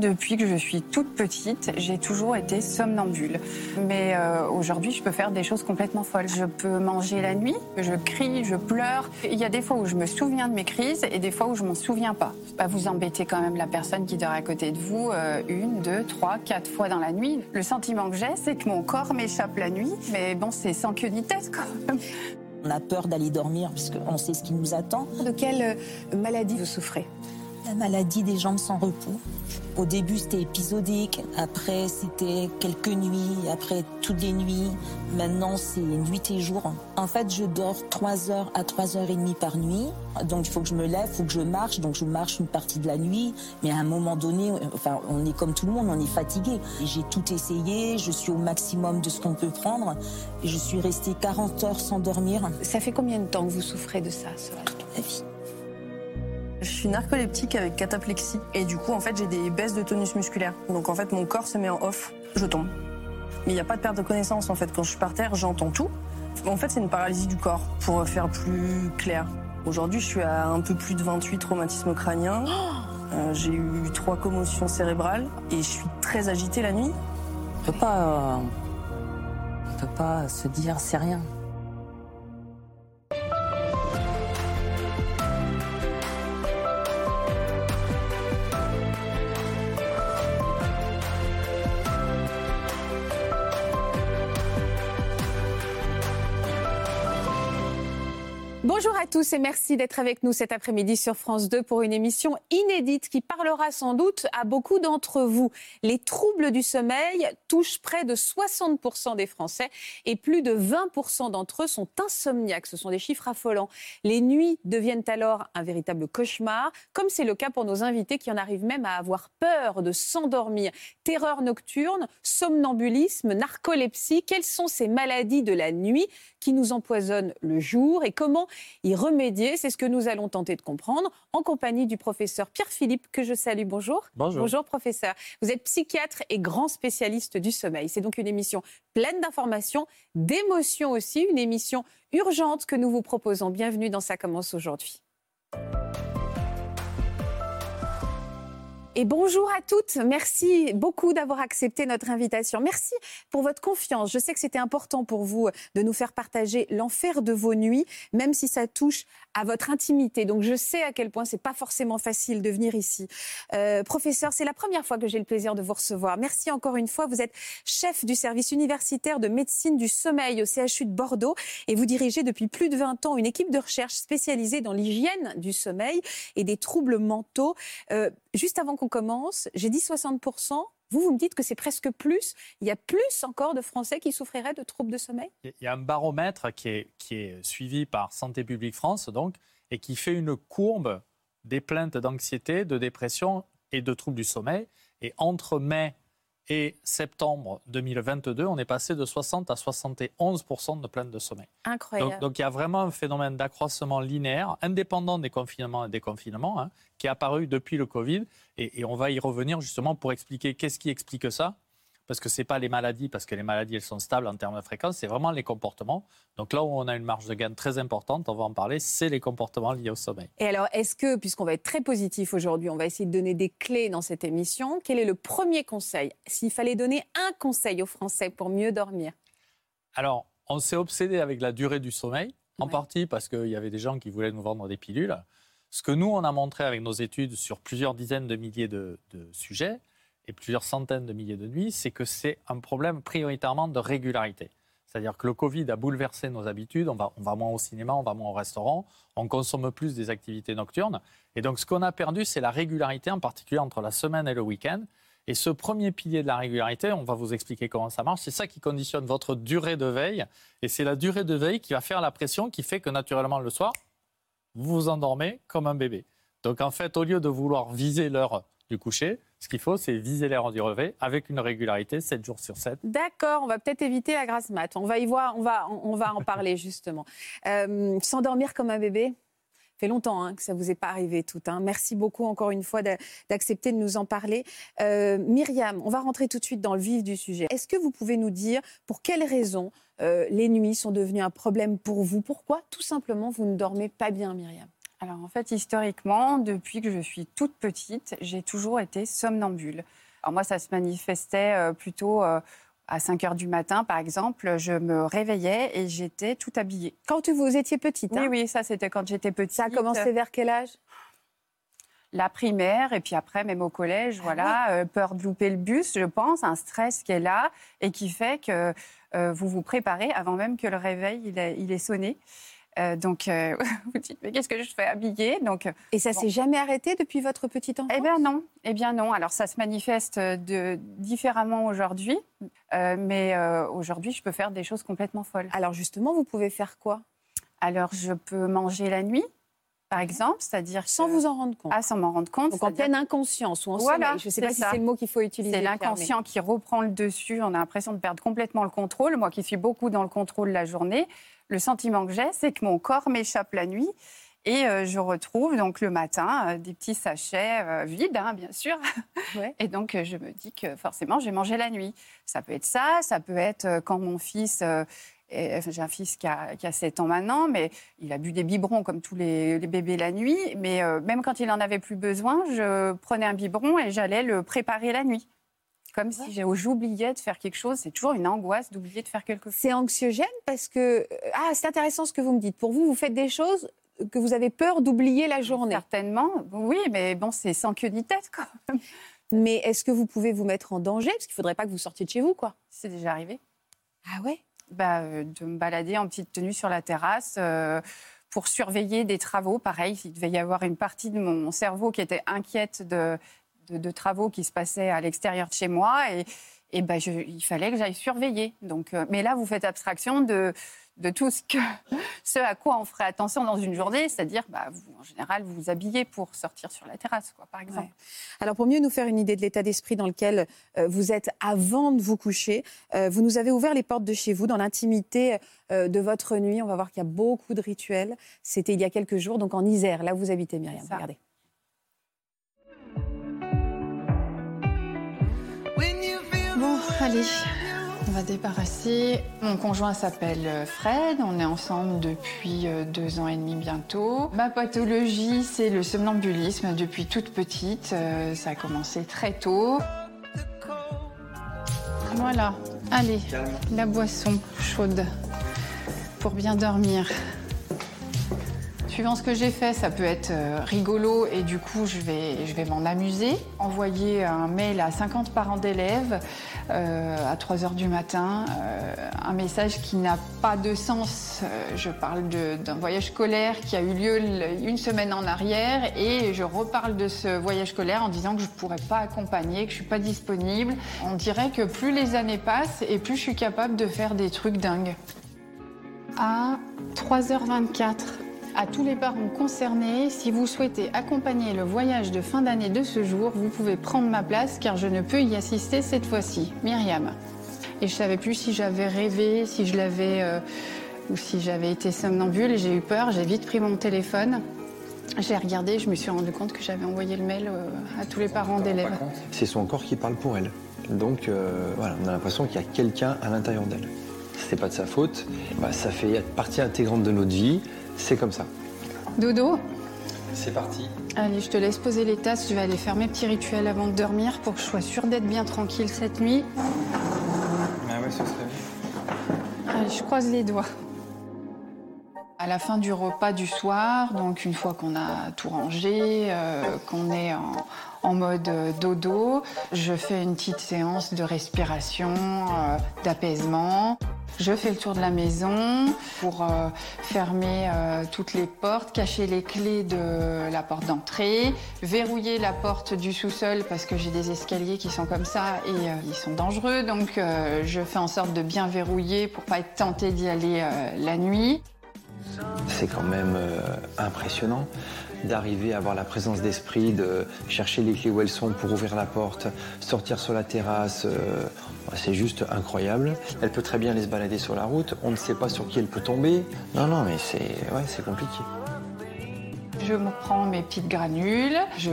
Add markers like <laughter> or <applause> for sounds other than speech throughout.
Depuis que je suis toute petite, j'ai toujours été somnambule. Mais euh, aujourd'hui, je peux faire des choses complètement folles. Je peux manger la nuit, je crie, je pleure. Il y a des fois où je me souviens de mes crises et des fois où je m'en souviens pas. Pas vous embêter quand même la personne qui dort à côté de vous euh, une, deux, trois, quatre fois dans la nuit. Le sentiment que j'ai, c'est que mon corps m'échappe la nuit. Mais bon, c'est sans queue ni tête quand même. On a peur d'aller dormir puisqu'on sait ce qui nous attend. De quelle euh, maladie vous souffrez? La maladie des jambes sans repos. Au début, c'était épisodique. Après, c'était quelques nuits. Après, toutes les nuits. Maintenant, c'est nuit et jour. En fait, je dors 3 heures à 3 heures et demie par nuit. Donc, il faut que je me lève, il faut que je marche. Donc, je marche une partie de la nuit. Mais à un moment donné, enfin, on est comme tout le monde, on est fatigué. J'ai tout essayé. Je suis au maximum de ce qu'on peut prendre. Et je suis restée 40 heures sans dormir. Ça fait combien de temps que vous souffrez de ça, Soraya Toute la vie. Je suis narcoleptique avec cataplexie et du coup en fait j'ai des baisses de tonus musculaire. Donc en fait mon corps se met en off, je tombe. Mais il n'y a pas de perte de connaissance en fait. Quand je suis par terre, j'entends tout. En fait c'est une paralysie du corps pour faire plus clair. Aujourd'hui je suis à un peu plus de 28 traumatismes crâniens. Euh, j'ai eu trois commotions cérébrales et je suis très agitée la nuit. On peut pas, euh, on peut pas se dire c'est rien. Bonjour à tous et merci d'être avec nous cet après-midi sur France 2 pour une émission inédite qui parlera sans doute à beaucoup d'entre vous. Les troubles du sommeil touchent près de 60% des Français et plus de 20% d'entre eux sont insomniaques. Ce sont des chiffres affolants. Les nuits deviennent alors un véritable cauchemar, comme c'est le cas pour nos invités qui en arrivent même à avoir peur de s'endormir. Terreur nocturne, somnambulisme, narcolepsie, quelles sont ces maladies de la nuit qui nous empoisonnent le jour et comment y remédier. C'est ce que nous allons tenter de comprendre en compagnie du professeur Pierre-Philippe, que je salue. Bonjour. Bonjour. Bonjour, professeur. Vous êtes psychiatre et grand spécialiste du sommeil. C'est donc une émission pleine d'informations, d'émotions aussi, une émission urgente que nous vous proposons. Bienvenue dans Ça commence aujourd'hui. Et bonjour à toutes. Merci beaucoup d'avoir accepté notre invitation. Merci pour votre confiance. Je sais que c'était important pour vous de nous faire partager l'enfer de vos nuits, même si ça touche à votre intimité. Donc je sais à quel point c'est pas forcément facile de venir ici. Euh, professeur, c'est la première fois que j'ai le plaisir de vous recevoir. Merci encore une fois. Vous êtes chef du service universitaire de médecine du sommeil au CHU de Bordeaux et vous dirigez depuis plus de 20 ans une équipe de recherche spécialisée dans l'hygiène du sommeil et des troubles mentaux. Euh, juste avant qu'on commence, j'ai dit 60%. Vous, vous me dites que c'est presque plus. Il y a plus encore de Français qui souffriraient de troubles de sommeil? Il y a un baromètre qui est, qui est suivi par Santé publique France, donc, et qui fait une courbe des plaintes d'anxiété, de dépression et de troubles du sommeil. Et entre mai et septembre 2022, on est passé de 60 à 71% de plaintes de sommeil. Incroyable. Donc, donc il y a vraiment un phénomène d'accroissement linéaire, indépendant des confinements et des confinements, hein, qui est apparu depuis le Covid. Et, et on va y revenir justement pour expliquer qu'est-ce qui explique ça. Parce que ce n'est pas les maladies, parce que les maladies, elles sont stables en termes de fréquence, c'est vraiment les comportements. Donc là où on a une marge de gain très importante, on va en parler, c'est les comportements liés au sommeil. Et alors, est-ce que, puisqu'on va être très positif aujourd'hui, on va essayer de donner des clés dans cette émission, quel est le premier conseil? S'il fallait donner un conseil aux Français pour mieux dormir? Alors, on s'est obsédé avec la durée du sommeil, en Ouais. partie parce qu'il y avait des gens qui voulaient nous vendre des pilules. Ce que nous, on a montré avec nos études sur plusieurs dizaines de milliers de, de sujets plusieurs centaines de milliers de nuits, c'est que c'est un problème prioritairement de régularité. C'est-à-dire que le Covid a bouleversé nos habitudes, on va moins au cinéma, on va moins au restaurant, on consomme plus des activités nocturnes. Et donc ce qu'on a perdu, c'est la régularité, en particulier entre la semaine et le week-end. Et ce premier pilier de la régularité, on va vous expliquer comment ça marche, c'est ça qui conditionne votre durée de veille. Et c'est la durée de veille qui va faire la pression qui fait que naturellement le soir, vous vous endormez comme un bébé. Donc en fait, au lieu de vouloir viser l'heure du coucher, ce qu'il faut, c'est viser l'heure du réveil avec une régularité 7 jours sur 7. D'accord, on va peut-être éviter la grasse mat. On va y voir, on va, va en parler <laughs> justement. Euh, S'endormir comme un bébé fait longtemps hein, que ça vous est pas arrivé tout. Hein. Merci beaucoup encore une fois d'accepter de nous en parler. Euh, Myriam, on va rentrer tout de suite dans le vif du sujet. Est-ce que vous pouvez nous dire pour quelles raisons euh, les nuits sont devenues un problème pour vous? Pourquoi tout simplement vous ne dormez pas bien, Myriam? Alors en fait, historiquement, depuis que je suis toute petite, j'ai toujours été somnambule. Alors moi, ça se manifestait euh, plutôt à 5 heures du matin, par exemple, je me réveillais et j'étais tout habillée. Quand vous étiez petite hein? Oui, oui, ça c'était quand j'étais petite. Ça a commencé vers quel âge? La primaire et puis après même au collège, ah voilà, euh, peur de louper le bus, je pense, un stress qui est là et qui fait que euh, vous vous préparez avant même que le réveil il, il est sonné. Euh, donc, euh, <laughs> vous dites, mais qu'est-ce que je fais habiller donc, Et ça s'est jamais arrêté depuis votre petite enfance? Eh bien non, eh bien non. Alors ça se manifeste de, différemment aujourd'hui, euh, mais aujourd'hui je peux faire des choses complètement folles. Alors justement, vous pouvez faire quoi? Alors je peux manger la nuit, par exemple, c'est-à-dire sans vous en rendre compte. Ah, sans m'en rendre compte. Donc en pleine inconscience ou en voilà, Je ne sais pas si c'est le mot qu'il faut utiliser. C'est l'inconscient qui reprend le dessus. On a l'impression de perdre complètement le contrôle. Moi qui suis beaucoup dans le contrôle la journée, le sentiment que j'ai, c'est que mon corps m'échappe la nuit. Et euh, je retrouve donc le matin euh, des petits sachets euh, vides, hein, bien sûr. <laughs> Et donc je me dis que forcément j'ai mangé la nuit. Ça peut être ça, ça peut être quand mon fils, j'ai un fils qui a, qui 7 ans maintenant, mais il a bu des biberons comme tous les, les bébés la nuit. Mais même quand il n'en avait plus besoin, je prenais un biberon et j'allais le préparer la nuit. Comme si j'oubliais de faire quelque chose. C'est toujours une angoisse d'oublier de faire quelque chose. C'est anxiogène parce que. Euh, ah, c'est intéressant ce que vous me dites. Pour vous, vous faites des choses que vous avez peur d'oublier la journée. Certainement, oui, mais bon, c'est sans queue ni tête, quand même. Mais est-ce que vous pouvez vous mettre en danger? Parce qu'il ne faudrait pas que vous sortiez de chez vous, quoi. C'est déjà arrivé. Ah ouais? Bah, euh, De me balader en petite tenue sur la terrasse. Euh, pour surveiller des travaux, pareil, il devait y avoir une partie de mon cerveau qui était inquiète de, de, travaux qui se passaient à l'extérieur de chez moi et, et ben il fallait que j'aille surveiller. Donc, euh, mais là, vous faites abstraction de, de tout ce, que, <laughs> ce à quoi on ferait attention dans une journée, c'est-à-dire, bah, en général, vous vous habillez pour sortir sur la terrasse, quoi, par exemple. Alors, pour mieux nous faire une idée de l'état d'esprit dans lequel euh, vous êtes avant de vous coucher, euh, vous nous avez ouvert les portes de chez vous, dans l'intimité de votre nuit. On va voir qu'il y a beaucoup de rituels. C'était il y a quelques jours, donc en Isère, là où vous habitez, Myriam. Regardez. Allez, on va débarrasser. Mon conjoint s'appelle euh, Fred, on est ensemble depuis euh, deux ans et demi bientôt. Ma pathologie, c'est le somnambulisme depuis toute petite. Euh, ça a commencé très tôt. Voilà, allez, la boisson chaude pour bien dormir. Suivant ce que j'ai fait, ça peut être euh, rigolo et du coup, je vais, je vais m'en amuser. Envoyer un mail à 50 parents d'élèves euh, à 3 h du matin, euh, un message qui n'a pas de sens. je parle d'un voyage scolaire qui a eu lieu une semaine en arrière et je reparle de ce voyage scolaire en disant que je ne pourrais pas accompagner, que je ne suis pas disponible. On dirait que plus les années passent et plus je suis capable de faire des trucs dingues. À 3h24, à tous les parents concernés, si vous souhaitez accompagner le voyage de fin d'année de ce jour, vous pouvez prendre ma place car je ne peux y assister cette fois-ci. Myriam. Et je savais plus si j'avais rêvé, si je l'avais euh, ou si j'avais été somnambule et j'ai eu peur. J'ai vite pris mon téléphone. J'ai regardé, je me suis rendu compte que j'avais envoyé le mail euh, à tous les parents d'élèves. C'est son corps qui parle pour elle. Donc euh, voilà, on a l'impression qu'il y a quelqu'un à l'intérieur d'elle. C'est pas de sa faute, bah, ça fait partie intégrante de notre vie. C'est comme ça. Dodo C'est parti. Allez, je te laisse poser les tasses. Je vais aller faire mes petits rituels avant de dormir pour que je sois sûre d'être bien tranquille cette nuit. Ah ouais, ce serait bien. Allez, je croise les doigts. À la fin du repas du soir, donc une fois qu'on a tout rangé, euh, qu'on est en, mode euh, dodo, je fais une petite séance de respiration, euh, d'apaisement. Je fais le tour de la maison pour fermer toutes les portes, cacher les clés de la porte d'entrée, verrouiller la porte du sous-sol parce que j'ai des escaliers qui sont comme ça et ils sont dangereux. Donc je fais en sorte de bien verrouiller pour pas être tentée d'y aller la nuit. C'est quand même euh, impressionnant d'arriver à avoir la présence d'esprit, de chercher les clés où elles sont pour ouvrir la porte, sortir sur la terrasse. Euh, c'est juste incroyable. Elle peut très bien aller se balader sur la route. On ne sait pas sur qui elle peut tomber. Non, non, mais c'est compliqué. Je me prends mes petites granules, je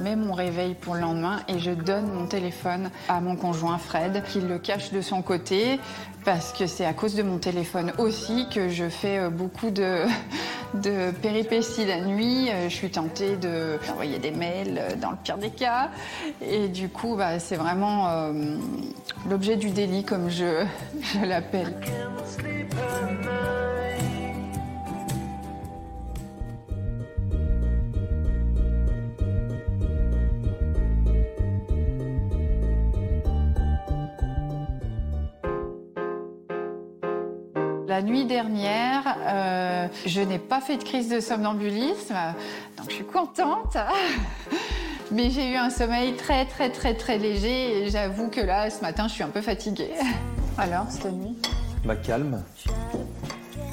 mets mon réveil pour le lendemain et je donne mon téléphone à mon conjoint Fred, qui le cache de son côté, parce que c'est à cause de mon téléphone aussi que je fais euh, beaucoup de, <laughs> péripéties la nuit. Euh, je suis tentée d'envoyer des mails euh, dans le pire des cas. Et du coup, bah, c'est vraiment l'objet du délit, comme je <laughs> l'appelle. La nuit dernière, euh, je n'ai pas fait de crise de somnambulisme, donc je suis contente. <laughs> Mais j'ai eu un sommeil très très très très léger et j'avoue que là, ce matin, je suis un peu fatiguée. <laughs> Alors, cette nuit? Bah calme.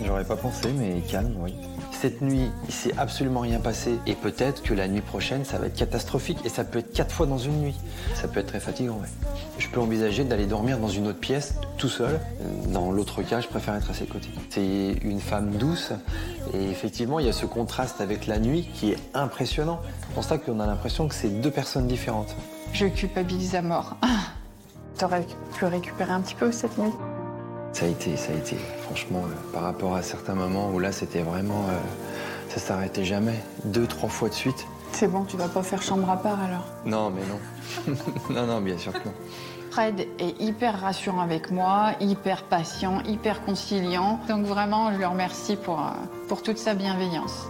J'aurais pas pensé, mais calme, oui. Cette nuit, il s'est absolument rien passé et peut-être que la nuit prochaine, ça va être catastrophique et ça peut être quatre fois dans une nuit. Ça peut être très fatigant, ouais. Je peux envisager d'aller dormir dans une autre pièce tout seul. Dans l'autre cas, je préfère être à ses côtés. C'est une femme douce et effectivement, il y a ce contraste avec la nuit qui est impressionnant. C'est pour ça qu'on a l'impression que c'est deux personnes différentes. Je culpabilise à mort. <laughs> T'aurais pu récupérer un petit peu cette nuit? Ça a été, ça a été. Franchement, euh, par rapport à certains moments où là, c'était vraiment. Euh, ça s'arrêtait jamais. Deux, trois fois de suite. C'est bon, tu vas pas faire chambre à part alors Non, mais non. <laughs> non, non, bien sûr que non. Fred est hyper rassurant avec moi, hyper patient, hyper conciliant. Donc vraiment, je le remercie pour, euh, pour toute sa bienveillance.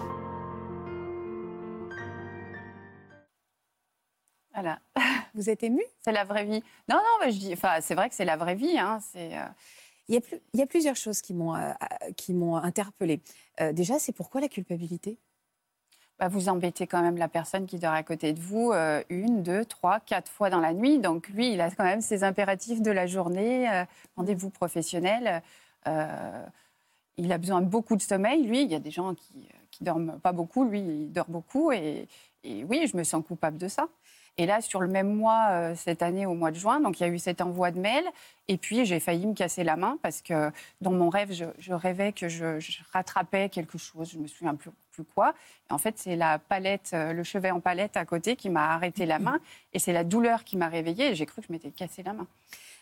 Voilà. <laughs> Vous êtes ému? C'est la vraie vie. Non, non, mais je dis, enfin, c'est vrai que c'est la vraie vie. Hein. C'est. Il y, a plusieurs choses qui m'ont euh, qui m'ont interpellée. Euh, déjà, c'est pourquoi la culpabilité? Bah, vous embêtez quand même la personne qui dort à côté de vous euh, une, deux, trois, quatre fois dans la nuit. Donc lui, il a quand même ses impératifs de la journée, rendez-vous professionnel. il a besoin de beaucoup de sommeil. Lui, il y a des gens qui, qui dorment pas beaucoup. Lui, il dort beaucoup. Et oui, je me sens coupable de ça. Et là, sur le même mois, euh, cette année, au mois de juin, donc il y a eu cet envoi de mail. Et puis, j'ai failli me casser la main parce que dans mon rêve, je, rêvais que je, rattrapais quelque chose. Je me souviens plus, plus quoi. Et en fait, c'est la palette, euh, le chevet en palette à côté qui m'a arrêté la main. Et c'est la douleur qui m'a réveillée. Et j'ai cru que je m'étais cassé la main.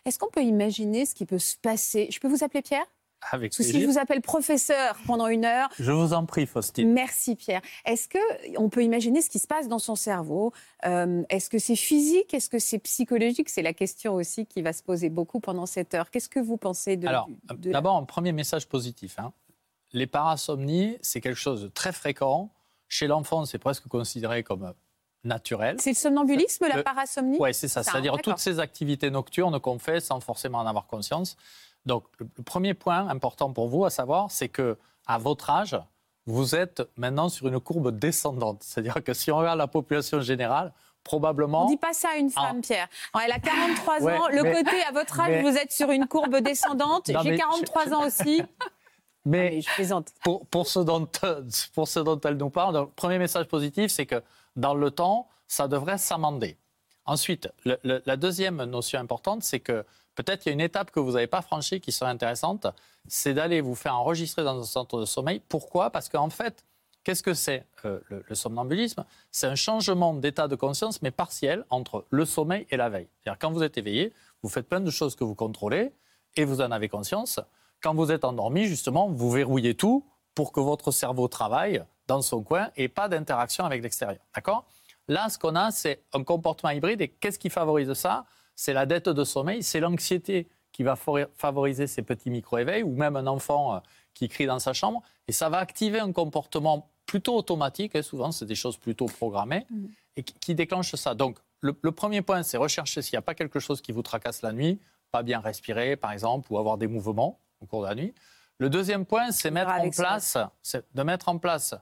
Est-ce qu'on peut imaginer ce qui peut se passer? Je peux vous appeler Pierre? Avec que si je vous appelle professeur pendant une heure. Je vous en prie, Faustine. Merci, Pierre. Est-ce qu'on peut imaginer ce qui se passe dans son cerveau euh, Est-ce que c'est physique Est-ce que c'est psychologique? C'est la question aussi qui va se poser beaucoup pendant cette heure. Qu'est-ce que vous pensez de. Alors, d'abord, un premier message positif. Hein. Les parasomnies, c'est quelque chose de très fréquent. Chez l'enfant, c'est presque considéré comme naturel. C'est le somnambulisme, la parasomnie? Oui, c'est ça. C'est-à-dire toutes ces activités nocturnes qu'on fait sans forcément en avoir conscience. Donc, le, premier point important pour vous à savoir, c'est que à votre âge, vous êtes maintenant sur une courbe descendante. C'est-à-dire que si on regarde la population générale, probablement. On ne dit pas ça à une femme, Pierre. elle a 43 ans. Le côté, à votre âge, vous êtes sur une courbe descendante. J'ai 43 ans aussi. <laughs> Mais, je plaisante. Pour, pour, ce dont, <laughs> pour ce dont elle nous parle, le premier message positif, c'est que dans le temps, ça devrait s'amender. Ensuite, la deuxième notion importante, c'est que peut-être qu'il y a une étape que vous n'avez pas franchie qui serait intéressante, c'est d'aller vous faire enregistrer dans un centre de sommeil. Pourquoi? Parce qu'en fait, qu'est-ce que c'est euh, le, somnambulisme? C'est un changement d'état de conscience, mais partiel, entre le sommeil et la veille. C'est-à-dire quand vous êtes éveillé, vous faites plein de choses que vous contrôlez et vous en avez conscience. Quand vous êtes endormi, justement, vous verrouillez tout pour que votre cerveau travaille dans son coin et pas d'interaction avec l'extérieur. D'accord? Là, ce qu'on a, c'est un comportement hybride. Et qu'est-ce qui favorise ça? C'est la dette de sommeil, c'est l'anxiété qui va favoriser ces petits micro-éveils, ou même un enfant euh, qui crie dans sa chambre, et ça va activer un comportement plutôt automatique, et souvent c'est des choses plutôt programmées, mm. et qui, déclenche ça. Donc le, premier point, c'est rechercher s'il n'y a pas quelque chose qui vous tracasse la nuit, pas bien respirer par exemple, ou avoir des mouvements au cours de la nuit. Le deuxième point, c'est mettre en place, de mettre en place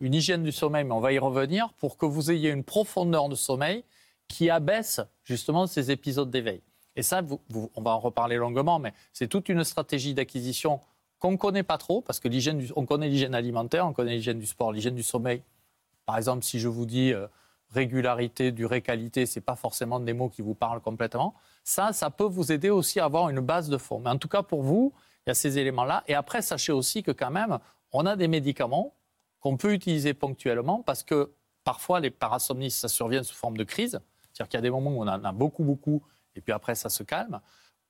une hygiène du sommeil, mais on va y revenir, pour que vous ayez une profondeur de sommeil qui abaisse justement ces épisodes d'éveil. Et ça, on va en reparler longuement, mais c'est toute une stratégie d'acquisition qu'on ne connaît pas trop, parce que l'hygiène, on connaît l'hygiène alimentaire, on connaît l'hygiène du sport, l'hygiène du sommeil. Par exemple, si je vous dis euh, régularité, durée, qualité, ce n'est pas forcément des mots qui vous parlent complètement. Ça, ça peut vous aider aussi à avoir une base de fond. Mais en tout cas, pour vous, il y a ces éléments-là. Et après, sachez aussi que quand même, on a des médicaments qu'on peut utiliser ponctuellement parce que parfois les parasomnies, ça survient sous forme de crise. C'est-à-dire qu'il y a des moments où on en a beaucoup, beaucoup, et puis après ça se calme.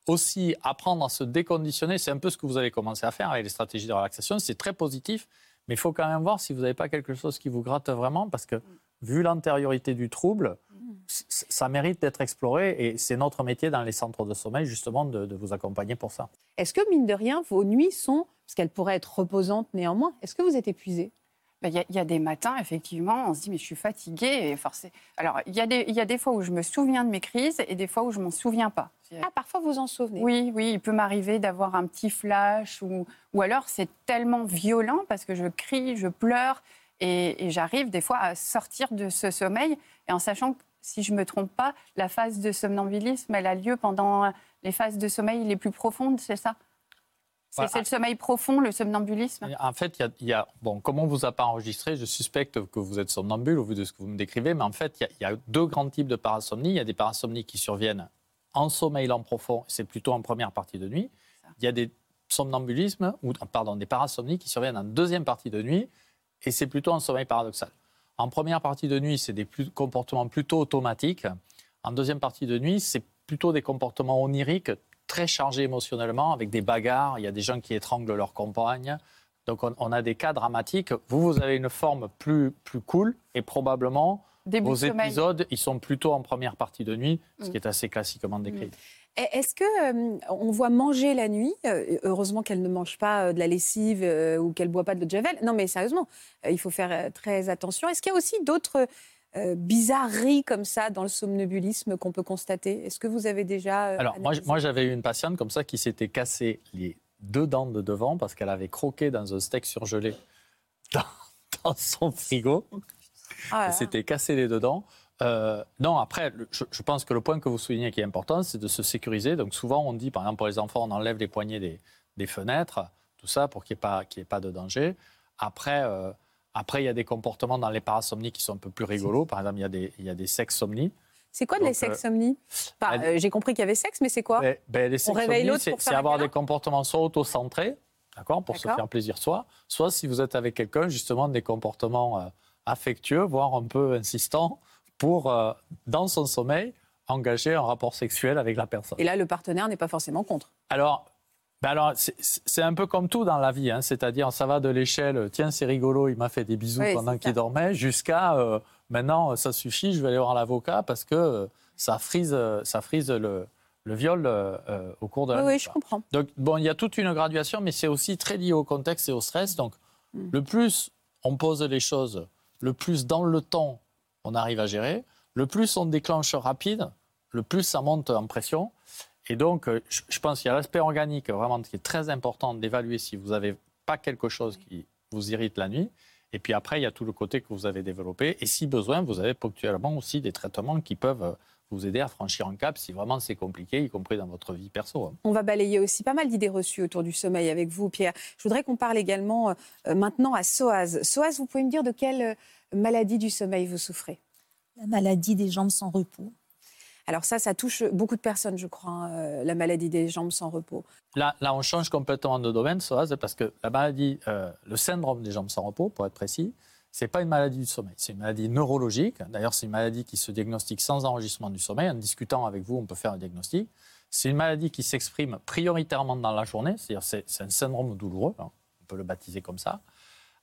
Aussi, apprendre à se déconditionner, c'est un peu ce que vous avez commencé à faire avec les stratégies de relaxation. C'est très positif, mais il faut quand même voir si vous n'avez pas quelque chose qui vous gratte vraiment, parce que vu l'antériorité du trouble, ça mérite d'être exploré et c'est notre métier dans les centres de sommeil justement de, de vous accompagner pour ça. Est-ce que mine de rien, vos nuits sont, parce qu'elles pourraient être reposantes néanmoins, est-ce que vous êtes épuisé? Bah, il y, a des matins, effectivement, on se dit, mais je suis fatiguée. Et forcé. Alors, il y, a des, y a des fois où je me souviens de mes crises et des fois où je m'en souviens pas. Ah, parfois vous en souvenez Oui, oui, il peut m'arriver d'avoir un petit flash ou, ou alors c'est tellement violent parce que je crie, je pleure et, j'arrive des fois à sortir de ce sommeil et en sachant que si je ne me trompe pas, la phase de somnambulisme, elle a lieu pendant les phases de sommeil les plus profondes, c'est ça? C'est le sommeil profond, le somnambulisme? En fait, il y, a, bon, comme on ne vous a pas enregistré, je suspecte que vous êtes somnambule au vu de ce que vous me décrivez, mais en fait, il y, a deux grands types de parasomnie. Il y a des parasomnies qui surviennent en sommeil lent profond, c'est plutôt en première partie de nuit. Il y a des somnambulismes, ou pardon, des parasomnies qui surviennent en deuxième partie de nuit, et c'est plutôt en sommeil paradoxal. En première partie de nuit, c'est des comportements plutôt automatiques. En deuxième partie de nuit, c'est plutôt des comportements oniriques très chargé émotionnellement, avec des bagarres, il y a des gens qui étranglent leur compagne. Donc on, a des cas dramatiques. Vous, vous avez une forme plus, plus cool et probablement vos épisodes, ils sont plutôt en première partie de nuit, ce qui mm. est assez classiquement décrit. Mm. Est-ce que euh, on voit manger la nuit euh, Heureusement qu'elle ne mange pas euh, de la lessive ou qu'elle boit pas de l'eau de javel. Non, mais sérieusement, il faut faire très attention. Est-ce qu'il y a aussi d'autres euh, bizarreries comme ça dans le somnambulisme qu'on peut constater? Est-ce que vous avez déjà... Euh, Alors moi, moi j'avais eu une patiente comme ça qui s'était cassé les deux dents de devant parce qu'elle avait croqué dans un steak surgelé <laughs> dans, son frigo. Ah elle s'était cassé les deux dents. Euh, non, après, je, pense que le point que vous soulignez qui est important, c'est de se sécuriser. Donc souvent, on dit, par exemple, pour les enfants, on enlève les poignées des, des fenêtres, tout ça, pour qu'il n'y ait, ait, pas de danger. Après, après, il y a des comportements dans les parasomnies qui sont un peu plus rigolos. Par exemple, il y a des, il y a des sexsomnies. C'est quoi les sexsomnies? Euh, euh, J'ai compris qu'il y avait sexe, mais c'est quoi? Ben, ben Les sexsomnies, c'est avoir des comportements soit auto-centrés, d'accord, pour se faire plaisir soi, soit si vous êtes avec quelqu'un, justement, des comportements euh, affectueux, voire un peu insistants, pour, dans son sommeil, engager un rapport sexuel avec la personne. Et là, le partenaire n'est pas forcément contre. Alors, ben alors, c'est un peu comme tout dans la vie, hein. c'est-à-dire ça va de l'échelle, tiens c'est rigolo, il m'a fait des bisous pendant qu'il dormait, jusqu'à euh, maintenant ça suffit, je vais aller voir l'avocat parce que euh, ça frise, ça frise le, le viol euh, au cours de la oui, Oui, je comprends. Donc bon, il y a toute une graduation, mais c'est aussi très lié au contexte et au stress. Donc hmm. le plus on pose les choses, le plus dans le temps on arrive à gérer, le plus on déclenche rapide, le plus ça monte en pression. Et donc, euh, je pense qu'il y a l'aspect organique vraiment qui est très important d'évaluer si vous n'avez pas quelque chose qui vous irrite la nuit. Et puis après, il y a tout le côté que vous avez développé. Et si besoin, vous avez ponctuellement aussi des traitements qui peuvent euh, vous aider à franchir un cap si vraiment c'est compliqué, y compris dans votre vie perso. Hein. On va balayer aussi pas mal d'idées reçues autour du sommeil avec vous, Pierre. Je voudrais qu'on parle également euh, maintenant à SOAS. SOAS, vous pouvez me dire de quelle maladie du sommeil vous souffrez? La maladie des jambes sans repos. Alors ça, ça touche beaucoup de personnes, je crois, hein, euh, la maladie des jambes sans repos. Là, là, on change complètement de domaine, parce que la maladie, euh, le syndrome des jambes sans repos, pour être précis, c'est pas une maladie du sommeil, c'est une maladie neurologique. D'ailleurs, c'est une maladie qui se diagnostique sans enregistrement du sommeil. En discutant avec vous, on peut faire un diagnostic. C'est une maladie qui s'exprime prioritairement dans la journée, c'est-à-dire c'est un syndrome douloureux, hein, on peut le baptiser comme ça,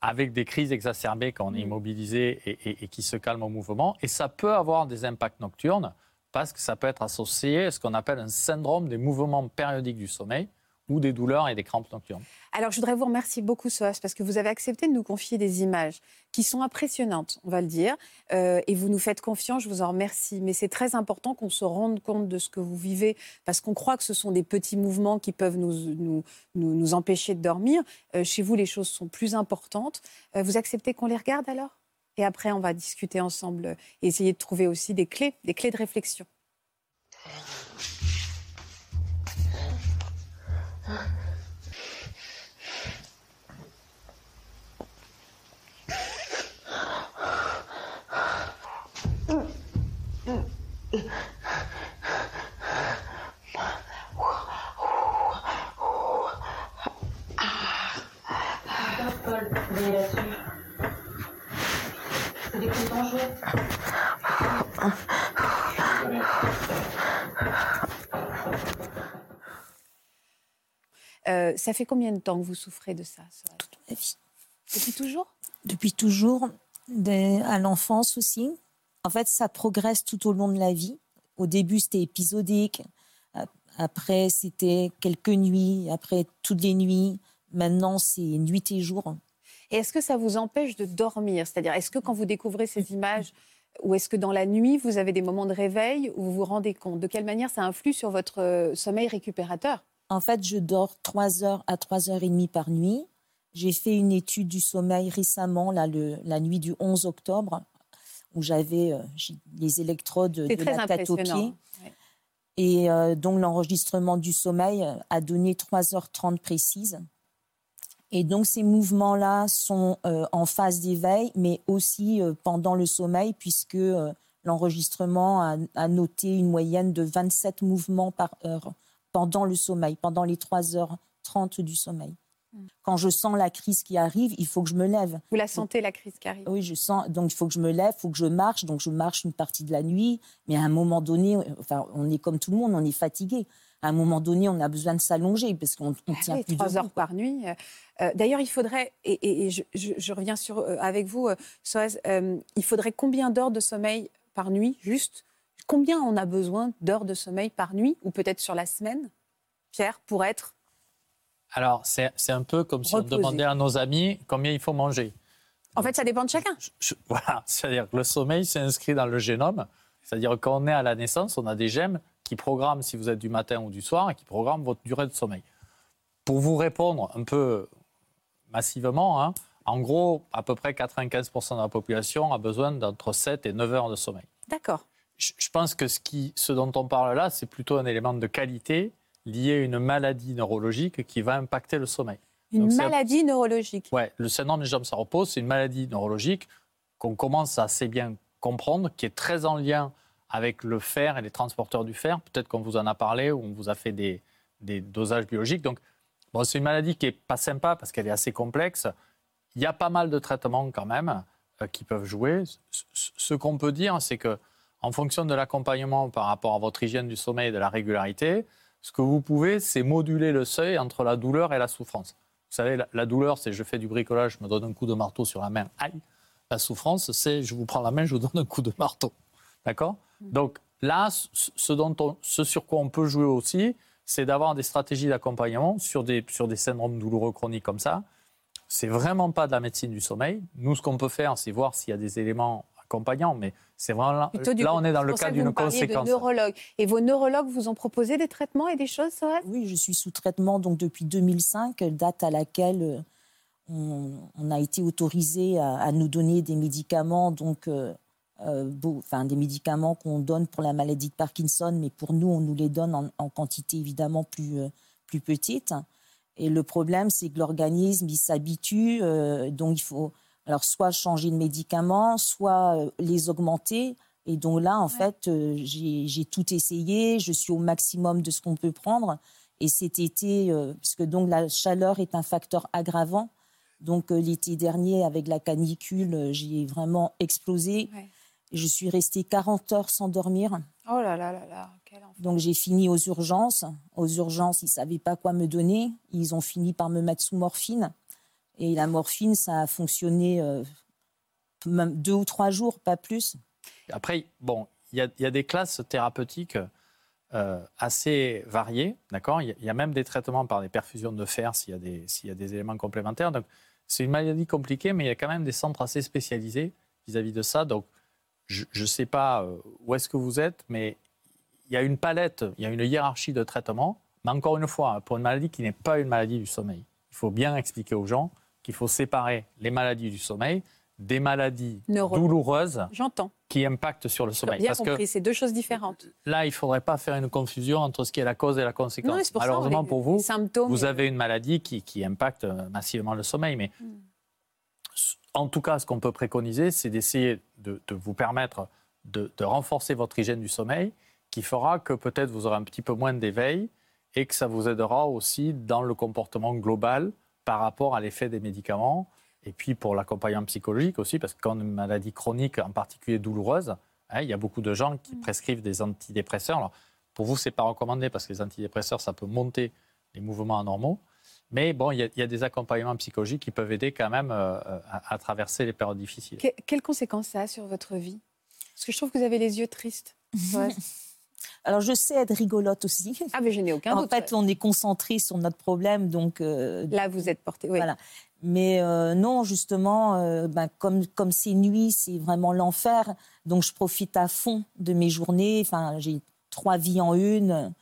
avec des crises exacerbées quand on est mmh. immobilisé et, et qui se calme au mouvement. Et ça peut avoir des impacts nocturnes parce que ça peut être associé à ce qu'on appelle un syndrome des mouvements périodiques du sommeil ou des douleurs et des crampes nocturnes. Alors, je voudrais vous remercier beaucoup, Soas, parce que vous avez accepté de nous confier des images qui sont impressionnantes, on va le dire, euh, et vous nous faites confiance, je vous en remercie. Mais c'est très important qu'on se rende compte de ce que vous vivez, parce qu'on croit que ce sont des petits mouvements qui peuvent nous, empêcher de dormir. Euh, chez vous, les choses sont plus importantes. Euh, vous acceptez qu'on les regarde alors? Et après, on va discuter ensemble et essayer de trouver aussi des clés, des clés de réflexion. Euh, ça fait combien de temps que vous souffrez de ça Toute ma vie. Depuis toujours Depuis toujours, à l'enfance aussi. En fait, ça progresse tout au long de la vie. Au début, c'était épisodique. Après, c'était quelques nuits. Après, toutes les nuits. Maintenant, c'est nuit et jour. Et est-ce que ça vous empêche de dormir? C'est-à-dire, est-ce que quand vous découvrez ces images, ou est-ce que dans la nuit, vous avez des moments de réveil où vous vous rendez compte? De quelle manière ça influe sur votre euh, sommeil récupérateur? En fait, je dors 3 heures à 3 heures et demie par nuit. J'ai fait une étude du sommeil récemment, là, le- la nuit du 11 octobre, où j'avais euh, les électrodes de très la tête aux pieds. Ouais. Et euh, donc, l'enregistrement du sommeil a donné 3h30 précises. Et donc, ces mouvements-là sont euh, en phase d'éveil, mais aussi euh, pendant le sommeil, puisque euh, l'enregistrement a, a noté une moyenne de 27 mouvements par heure pendant le sommeil, pendant les 3h30 du sommeil. Quand je sens la crise qui arrive, il faut que je me lève. Vous la sentez, la crise qui arrive Oui, je sens. Donc, il faut que je me lève, il faut que je marche. Donc, je marche une partie de la nuit. Mais à un moment donné, enfin, on est comme tout le monde, on est fatigué. À un moment donné, on a besoin de s'allonger parce qu'on ne tient Ah oui, plus trois heures par nuit. Euh, euh, D'ailleurs, il faudrait, et, et- et je, je- je reviens sur, euh, avec vous, euh, Soaz, euh, il faudrait combien d'heures de sommeil par nuit, juste? Combien on a besoin d'heures de sommeil par nuit, ou peut-être sur la semaine, Pierre, pour être Alors, c'est un peu comme si Reposer. on demandait à nos amis combien il faut manger. En fait, ça dépend de chacun. Je- je- <laughs> voilà, c'est-à-dire que le sommeil, c'est inscrit dans le génome. C'est-à-dire qu'on est à la naissance, on a des gènes qui programment si vous êtes du matin ou du soir et qui programment votre durée de sommeil. Pour vous répondre un peu massivement, hein, en gros, à peu près 95% de la population a besoin d'entre 7 et 9 heures de sommeil. D'accord. Je je pense que ce, qui, ce dont on parle là, c'est plutôt un élément de qualité lié à une maladie neurologique qui va impacter le sommeil. Une Donc, maladie neurologique. Ouais, le syndrome des jambes sans repos, c'est une maladie neurologique qu'on commence à assez bien comprendre, qui est très en lien avec le fer et les transporteurs du fer. Peut-être qu'on vous en a parlé ou on vous a fait des, dosages biologiques. Donc, c'est une maladie qui est pas sympa parce qu'elle est assez complexe. Il y a pas mal de traitements quand même euh, qui peuvent jouer. Ce qu'on peut dire, c'est que en fonction de l'accompagnement par rapport à votre hygiène du sommeil et de la régularité, ce que vous pouvez, c'est moduler le seuil entre la douleur et la souffrance. Vous savez, la, la douleur, c'est je fais du bricolage, je me donne un coup de marteau sur la main, aïe. La souffrance, c'est je vous prends la main, je vous donne un coup de marteau. D'accord? Donc là, ce, ce dont on- ce sur quoi on peut jouer aussi, c'est d'avoir des stratégies d'accompagnement sur des, sur des syndromes douloureux chroniques comme ça. C'est vraiment pas de la médecine du sommeil. Nous, ce qu'on peut faire, c'est voir s'il y a des éléments accompagnants, mais c'est vraiment là, du- là, on est dans le cas d'une conséquence. De neurologue. Et vos neurologues vous ont proposé des traitements et des choses, Sorel Oui, je suis sous traitement donc depuis 2005, date à laquelle euh, on, on a été autorisé à, à nous donner des médicaments, donc euh, enfin des médicaments qu'on donne pour la maladie de Parkinson, mais pour nous, on nous les donne en, en quantité évidemment plus euh, plus petite. Et le problème, c'est que l'organisme, il s'habitue, euh, donc il faut alors soit changer de médicaments, soit euh, les augmenter. Et donc là, en fait, euh, j'ai tout essayé, je suis au maximum de ce qu'on peut prendre. Et cet été, euh, puisque donc la chaleur est un facteur aggravant, donc euh, l'été dernier, avec la canicule, euh, j'ai vraiment explosé. Ouais. Je suis restée 40 heures sans dormir. Oh là là là là, quel enfer. Donc j'ai fini aux urgences. Aux urgences, ils ne savaient pas quoi me donner. Ils ont fini par me mettre sous morphine. Et la morphine, ça a fonctionné euh, même deux ou trois jours, pas plus. Après, bon, il y, a- il y a des classes thérapeutiques euh, assez variées, d'accord? Il, y a- il y a même des traitements par des perfusions de fer s'il y, a des- s'il y a des éléments complémentaires. Donc, c'est une maladie compliquée, mais il y a quand même des centres assez spécialisés vis-à-vis de ça. Donc, je ne sais pas euh, où est-ce que vous êtes, mais il y a une palette, il y a une hiérarchie de traitements. Mais encore une fois, pour une maladie qui n'est pas une maladie du sommeil, il faut bien expliquer aux gens qu'il faut séparer les maladies du sommeil des maladies Neuro- douloureuses qui impactent sur le sommeil. Bien Parce compris, c'est deux choses différentes. là, il ne faudrait pas faire une confusion entre ce qui est la cause et la conséquence. Non, pour ça, Malheureusement les- pour vous, symptômes vous avez une maladie qui, qui impacte euh, massivement le sommeil. Mais Hmm. En tout cas, ce qu'on peut préconiser, c'est d'essayer de, de vous permettre de, de renforcer votre hygiène du sommeil, qui fera que peut-être vous aurez un petit peu moins d'éveil et que ça vous aidera aussi dans le comportement global par rapport à l'effet des médicaments. Et puis pour l'accompagnement psychologique aussi, parce que quand une maladie chronique, en particulier douloureuse, hein, il y a beaucoup de gens qui prescrivent des antidépresseurs. Alors, pour vous, ce n'est pas recommandé parce que les antidépresseurs, ça peut monter les mouvements anormaux. Mais bon, il y, a des accompagnements psychologiques qui peuvent aider quand même euh, à, traverser les périodes difficiles. quelles conséquences ça a sur votre vie? Parce que je trouve que vous avez les yeux tristes. <laughs> Alors, je sais être rigolote aussi. Ah, mais je n'ai aucun en doute. En fait, on est concentré sur notre problème, donc. Euh, Là, vous êtes porté. Oui. Voilà. Mais euh, non, justement, euh, ben, comme comme c'est nuit, c'est vraiment l'enfer. Donc, je profite à fond de mes journées. Enfin, j'ai trois vies en une.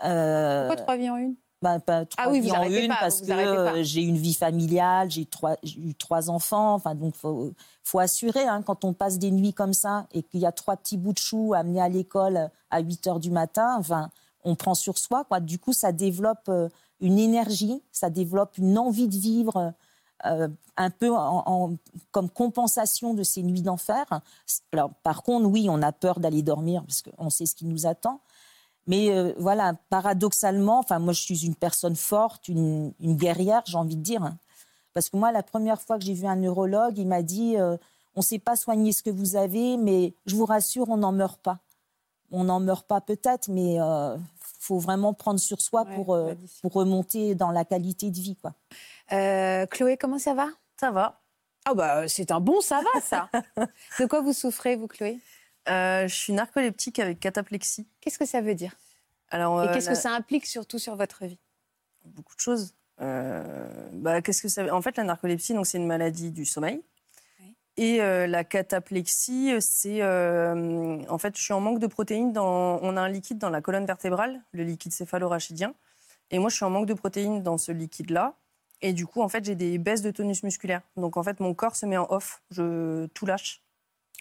Pourquoi trois vies en une? Ben, pas trois ah oui, vies en une parce que j'ai une vie familiale, j'ai eu trois enfants. Enfin, donc faut, faut assurer hein, quand on passe des nuits comme ça et qu'il y a trois petits bouts de choux amenés à l'école à 8 heures du matin. Enfin, on prend sur soi. Quoi. Du coup, ça développe euh, une énergie, ça développe une envie de vivre. Euh, un peu en, comme compensation de ces nuits d'enfer. Alors, par contre, oui, on a peur d'aller dormir parce qu'on sait ce qui nous attend. Mais euh, voilà, paradoxalement, enfin moi je suis une personne forte, une, guerrière, j'ai envie de dire. Parce que moi, la première fois que j'ai vu un neurologue, il m'a dit euh, on ne sait pas soigner ce que vous avez, mais je vous rassure, on n'en meurt pas. On n'en meurt pas peut-être, mais il euh, faut vraiment prendre sur soi pour, pour remonter dans la qualité de vie. Quoi. Chloé, comment ça va? Ça va. Ah bah c'est un bon ça va ça. <laughs> de quoi vous souffrez vous Chloé? Euh, je suis narcoleptique avec cataplexie. Qu'est-ce que ça veut dire? Alors, Et euh, qu'est-ce que ça implique surtout sur votre vie? Beaucoup de choses. Euh, bah, qu'est-ce que ça... En fait, la narcolepsie, donc, c'est une maladie du sommeil. Et la cataplexie, c'est. en fait, je suis en manque de protéines. Dans... On a un liquide dans la colonne vertébrale, le liquide céphalorachidien. Et moi, je suis en manque de protéines dans ce liquide-là. Et du coup, en fait, j'ai des baisses de tonus musculaire. Donc, en fait, mon corps se met en off. Je tout lâche.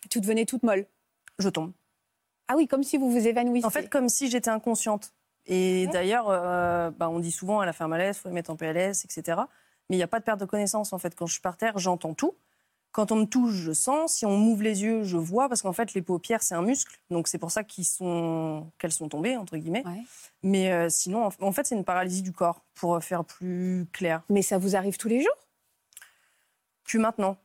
Tout devenait toute molle je tombe. Ah oui, comme si vous vous évanouissiez. En fait, comme si j'étais inconsciente. Et d'ailleurs, euh, bah, on dit souvent, elle a fait un malaise, il faut la mettre en PLS, etc. Mais il n'y a pas de perte de connaissance, en fait. Quand je suis par terre, j'entends tout. Quand on me touche, je sens. Si on m'ouvre les yeux, je vois. Parce qu'en fait, les paupières, c'est un muscle. Donc, c'est pour ça qu'elles sont... sont tombées, entre guillemets. Mais euh, sinon, en fait, c'est une paralysie du corps, pour faire plus clair. Mais ça vous arrive tous les jours? Plus maintenant.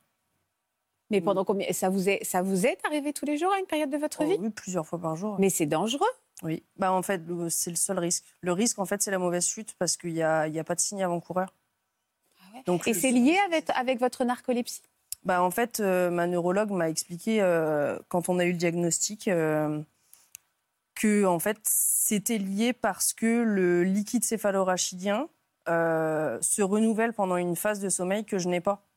Mais pendant combien ça vous est ça vous est arrivé tous les jours à une période de votre oh vie? Oui, plusieurs fois par jour. Mais c'est dangereux. Oui. Bah en fait, c'est le seul risque. Le risque en fait, c'est la mauvaise chute parce qu'il n'y a, y a pas de signe avant-coureur. Ah Donc, Et c'est lié avec, avec votre narcolepsie? Bah, En fait, euh, ma neurologue m'a expliqué, euh, quand on a eu le diagnostic, euh, que en fait, c'était lié parce que le liquide céphalorachidien se renouvelle pendant une phase de sommeil que je n'ai pas.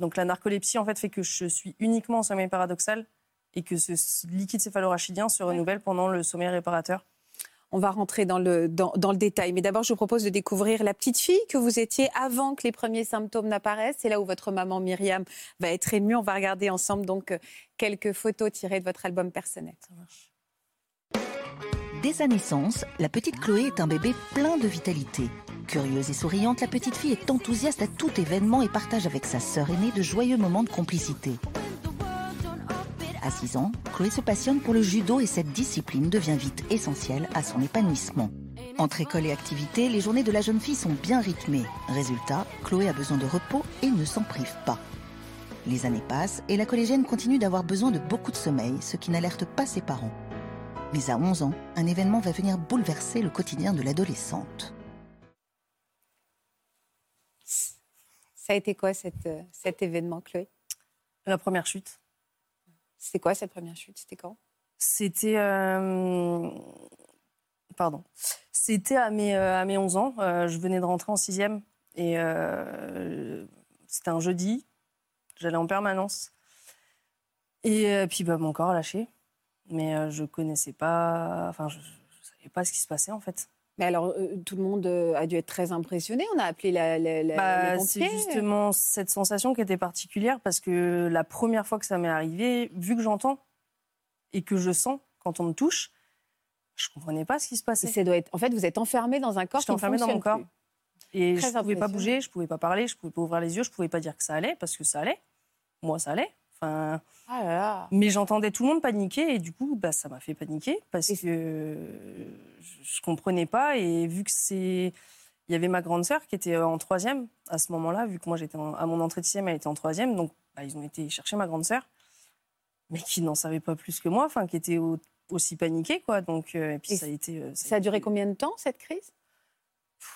Donc la narcolepsie en fait fait que je suis uniquement en sommeil paradoxal et que ce liquide céphalorachidien se renouvelle pendant le sommeil réparateur. On va rentrer dans le, dans, le détail. Mais d'abord, je vous propose de découvrir la petite fille que vous étiez avant que les premiers symptômes n'apparaissent. C'est là où votre maman Myriam va être émue. On va regarder ensemble donc euh, quelques photos tirées de votre album personnel. Dès sa naissance, la petite Chloé est un bébé plein de vitalité. Curieuse et souriante, la petite fille est enthousiaste à tout événement et partage avec sa sœur aînée de joyeux moments de complicité. À 6 ans, Chloé se passionne pour le judo et cette discipline devient vite essentielle à son épanouissement. Entre école et activité, les journées de la jeune fille sont bien rythmées. Résultat, Chloé a besoin de repos et ne s'en prive pas. Les années passent et la collégienne continue d'avoir besoin de beaucoup de sommeil, ce qui n'alerte pas ses parents. Mais à 11 ans, un événement va venir bouleverser le quotidien de l'adolescente. Ça a été quoi cette, euh, cet événement, Chloé? La première chute. C'était quoi cette première chute? C'était quand? C'était. Euh, pardon. C'était à mes, euh, à mes 11 ans. je venais de rentrer en sixième et c'était un jeudi. J'allais en permanence. Et puis bah, mon corps a lâché. Mais je connaissais pas. Enfin, je, ne savais pas ce qui se passait en fait. Mais alors, euh, tout le monde euh, a dû être très impressionné. On a appelé la, la, bah, C'est justement cette sensation qui était particulière parce que la première fois que ça m'est arrivé, vu que j'entends et que je sens quand on me touche, je comprenais pas ce qui se passait. Ça doit être... En fait, vous êtes enfermé dans un corps J'étais enfermé dans mon corps. Et je ne pouvais pas bouger, je ne pouvais pas parler, je ne pouvais pas ouvrir les yeux, je ne pouvais pas dire que ça allait parce que ça allait. Moi, ça allait. Enfin, ah Mais j'entendais tout le monde paniquer et du coup, bah, ça m'a fait paniquer parce que je ne comprenais pas. Et vu que c'est. Il y avait ma grande sœur qui était en troisième à ce moment-là, vu que moi j'étais à mon entrée de sixième, elle était en troisième. Donc bah, ils ont été chercher ma grande sœur, mais qui n'en savait pas plus que moi, enfin qui était aussi paniquée. Quoi. Donc, euh, et puis ça a été. ça, a duré combien de temps cette crise?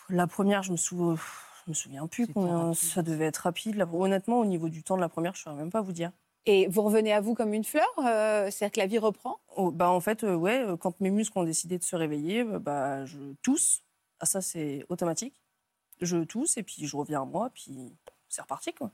La première, je me souviens, je me souviens plus combien ça devait être rapide. Honnêtement, au niveau du temps de la première, je ne saurais même pas vous dire. Et vous revenez à vous comme une fleur euh, C'est-à-dire que la vie reprend? Oh, bah, en fait, euh, ouais, euh, quand mes muscles ont décidé de se réveiller, bah, je tousse. Ah, ça, c'est automatique. Je tousse et puis je reviens à moi, puis c'est reparti, quoi.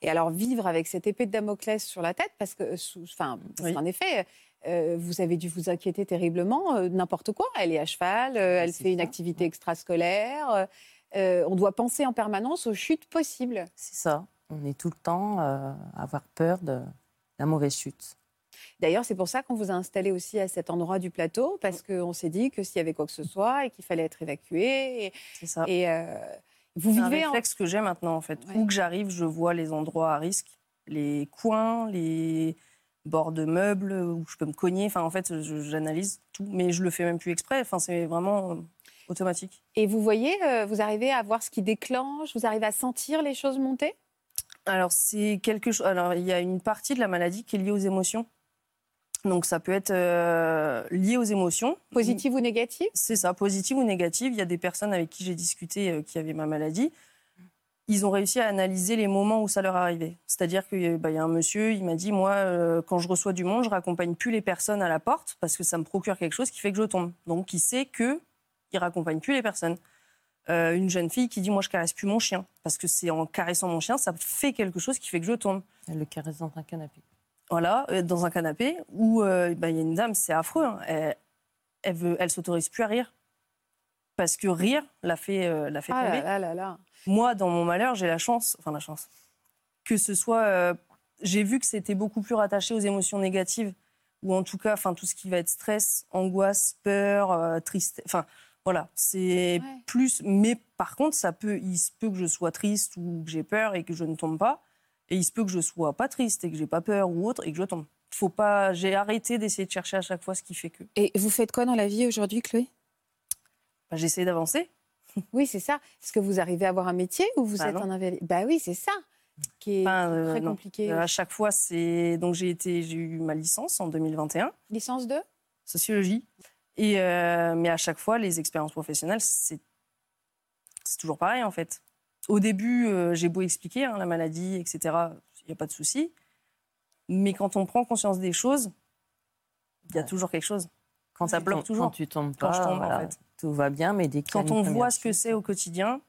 Et alors vivre avec cette épée de Damoclès sur la tête, parce que, enfin, Oui. qu'en effet, euh, vous avez dû vous inquiéter terriblement, n'importe quoi. Elle est à cheval, euh, elle fait une activité extrascolaire. on doit penser en permanence aux chutes possibles. C'est ça. On est tout le temps euh, à avoir peur de la mauvaise chute. D'ailleurs, c'est pour ça qu'on vous a installé aussi à cet endroit du plateau, parce qu'on s'est dit que s'il y avait quoi que ce soit et qu'il fallait être évacué. Et, C'est ça. et, euh, vous C'est un vivez en... réflexe que j'ai maintenant, en fait. Ouais. Où que j'arrive, je vois les endroits à risque, les coins, les bords de meubles où je peux me cogner. Enfin, en fait, je- j'analyse tout, mais je le fais même plus exprès. Enfin, c'est vraiment euh, automatique. Et vous voyez, euh, vous arrivez à voir ce qui déclenche, vous arrivez à sentir les choses monter? Alors, c'est quelque chose. Alors, il y a une partie de la maladie qui est liée aux émotions. Donc, ça peut être euh, lié aux émotions. Positive ou négative? C'est ça, positive ou négative. Il y a des personnes avec qui j'ai discuté euh, qui avaient ma maladie. Ils ont réussi à analyser les moments où ça leur arrivait. C'est-à-dire qu'il y a un monsieur, il m'a dit Moi, euh, quand je reçois du monde, je raccompagne plus les personnes à la porte parce que ça me procure quelque chose qui fait que je tombe. Donc, il sait que il raccompagne plus les personnes. Euh, une jeune fille qui dit Moi, je caresse plus mon chien parce que c'est en caressant mon chien, ça fait quelque chose qui fait que je tombe Elle le caresse dans un canapé. voilà, euh, dans un canapé où euh, bah, il y a une dame, c'est affreux, hein, elle, elle veut, elle s'autorise plus à rire parce que rire l'a fait, euh, l'a fait Ah tomber. là là là là. Moi, dans mon malheur, j'ai la chance, enfin la chance, que ce soit, j'ai vu que c'était beaucoup plus rattaché aux émotions négatives ou en tout cas, enfin tout ce qui va être stress, angoisse, peur, tristesse, enfin voilà, c'est Ouais. plus. Mais par contre, ça peut, il se peut que je sois triste ou que j'ai peur et que je ne tombe pas. Et il se peut que je sois pas triste et que j'ai pas peur ou autre et que je tombe. Faut pas. J'ai arrêté d'essayer de chercher à chaque fois ce qui fait que. Et vous faites quoi dans la vie aujourd'hui, Chloé? Bah, j'ai essayé d'avancer. <laughs> Oui, c'est ça. Est-ce que vous arrivez à avoir un métier ou vous Bah êtes non. en invalide? Bah oui, c'est ça qui est euh, très non. compliqué. Euh, à chaque fois, c'est donc j'ai été, j'ai eu ma licence en 2021, Licence 2 sociologie. Et euh, mais à chaque fois, les expériences professionnelles, c'est toujours pareil en fait. Au début, euh, j'ai beau expliquer hein, la maladie, etc. Il n'y a pas de souci. Mais quand on prend conscience des choses, il y a Ouais. toujours quelque chose. Quand Ça bloque toujours. Quand tu tombes Quand pas, je tombe, en fait. tout va bien, mais dès y a Quand on voit ce que c'est au quotidien,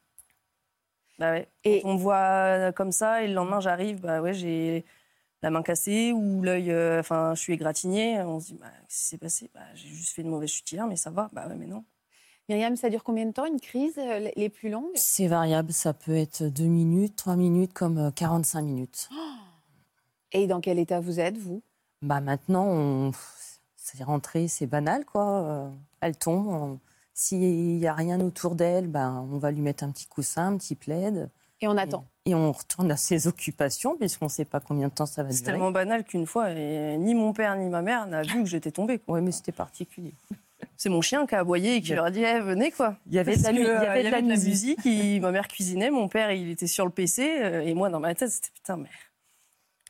bah ouais. Et- Quand on voit comme ça et le lendemain j'arrive, bah ouais, j'ai la main cassée ou l'œil, euh, enfin, je suis égratignée. On se dit, bah, qu'est-ce qui s'est passé? Bah, J'ai juste fait une mauvaise chute hier, mais ça va. Bah ouais, mais non. Myriam, ça dure combien de temps une crise euh, les plus longues? C'est variable, ça peut être 2 minutes, 3 minutes, comme euh, 45 minutes. <gasps> Et dans quel état vous êtes, vous? Bah maintenant, on... c'est rentré, c'est banal, quoi. Euh, Elle tombe. on- S'il n'y a rien autour d'elle, ben, on va lui mettre un petit coussin, un petit plaid. Et on attend. Et on retourne à ses occupations, puisqu'on ne sait pas combien de temps ça va C'est durer. tellement banal qu'une fois, et ni mon père ni ma mère n'a vu que j'étais tombée. Oui, mais c'était particulier. C'est mon chien qui a aboyé et qui leur a dit eh, venez quoi. Il y avait de la, Parce mu- que, il y avait de la musique. musique, il- <laughs> ma mère cuisinait, mon père il était sur le PC euh, et moi dans ma tête c'était putain mais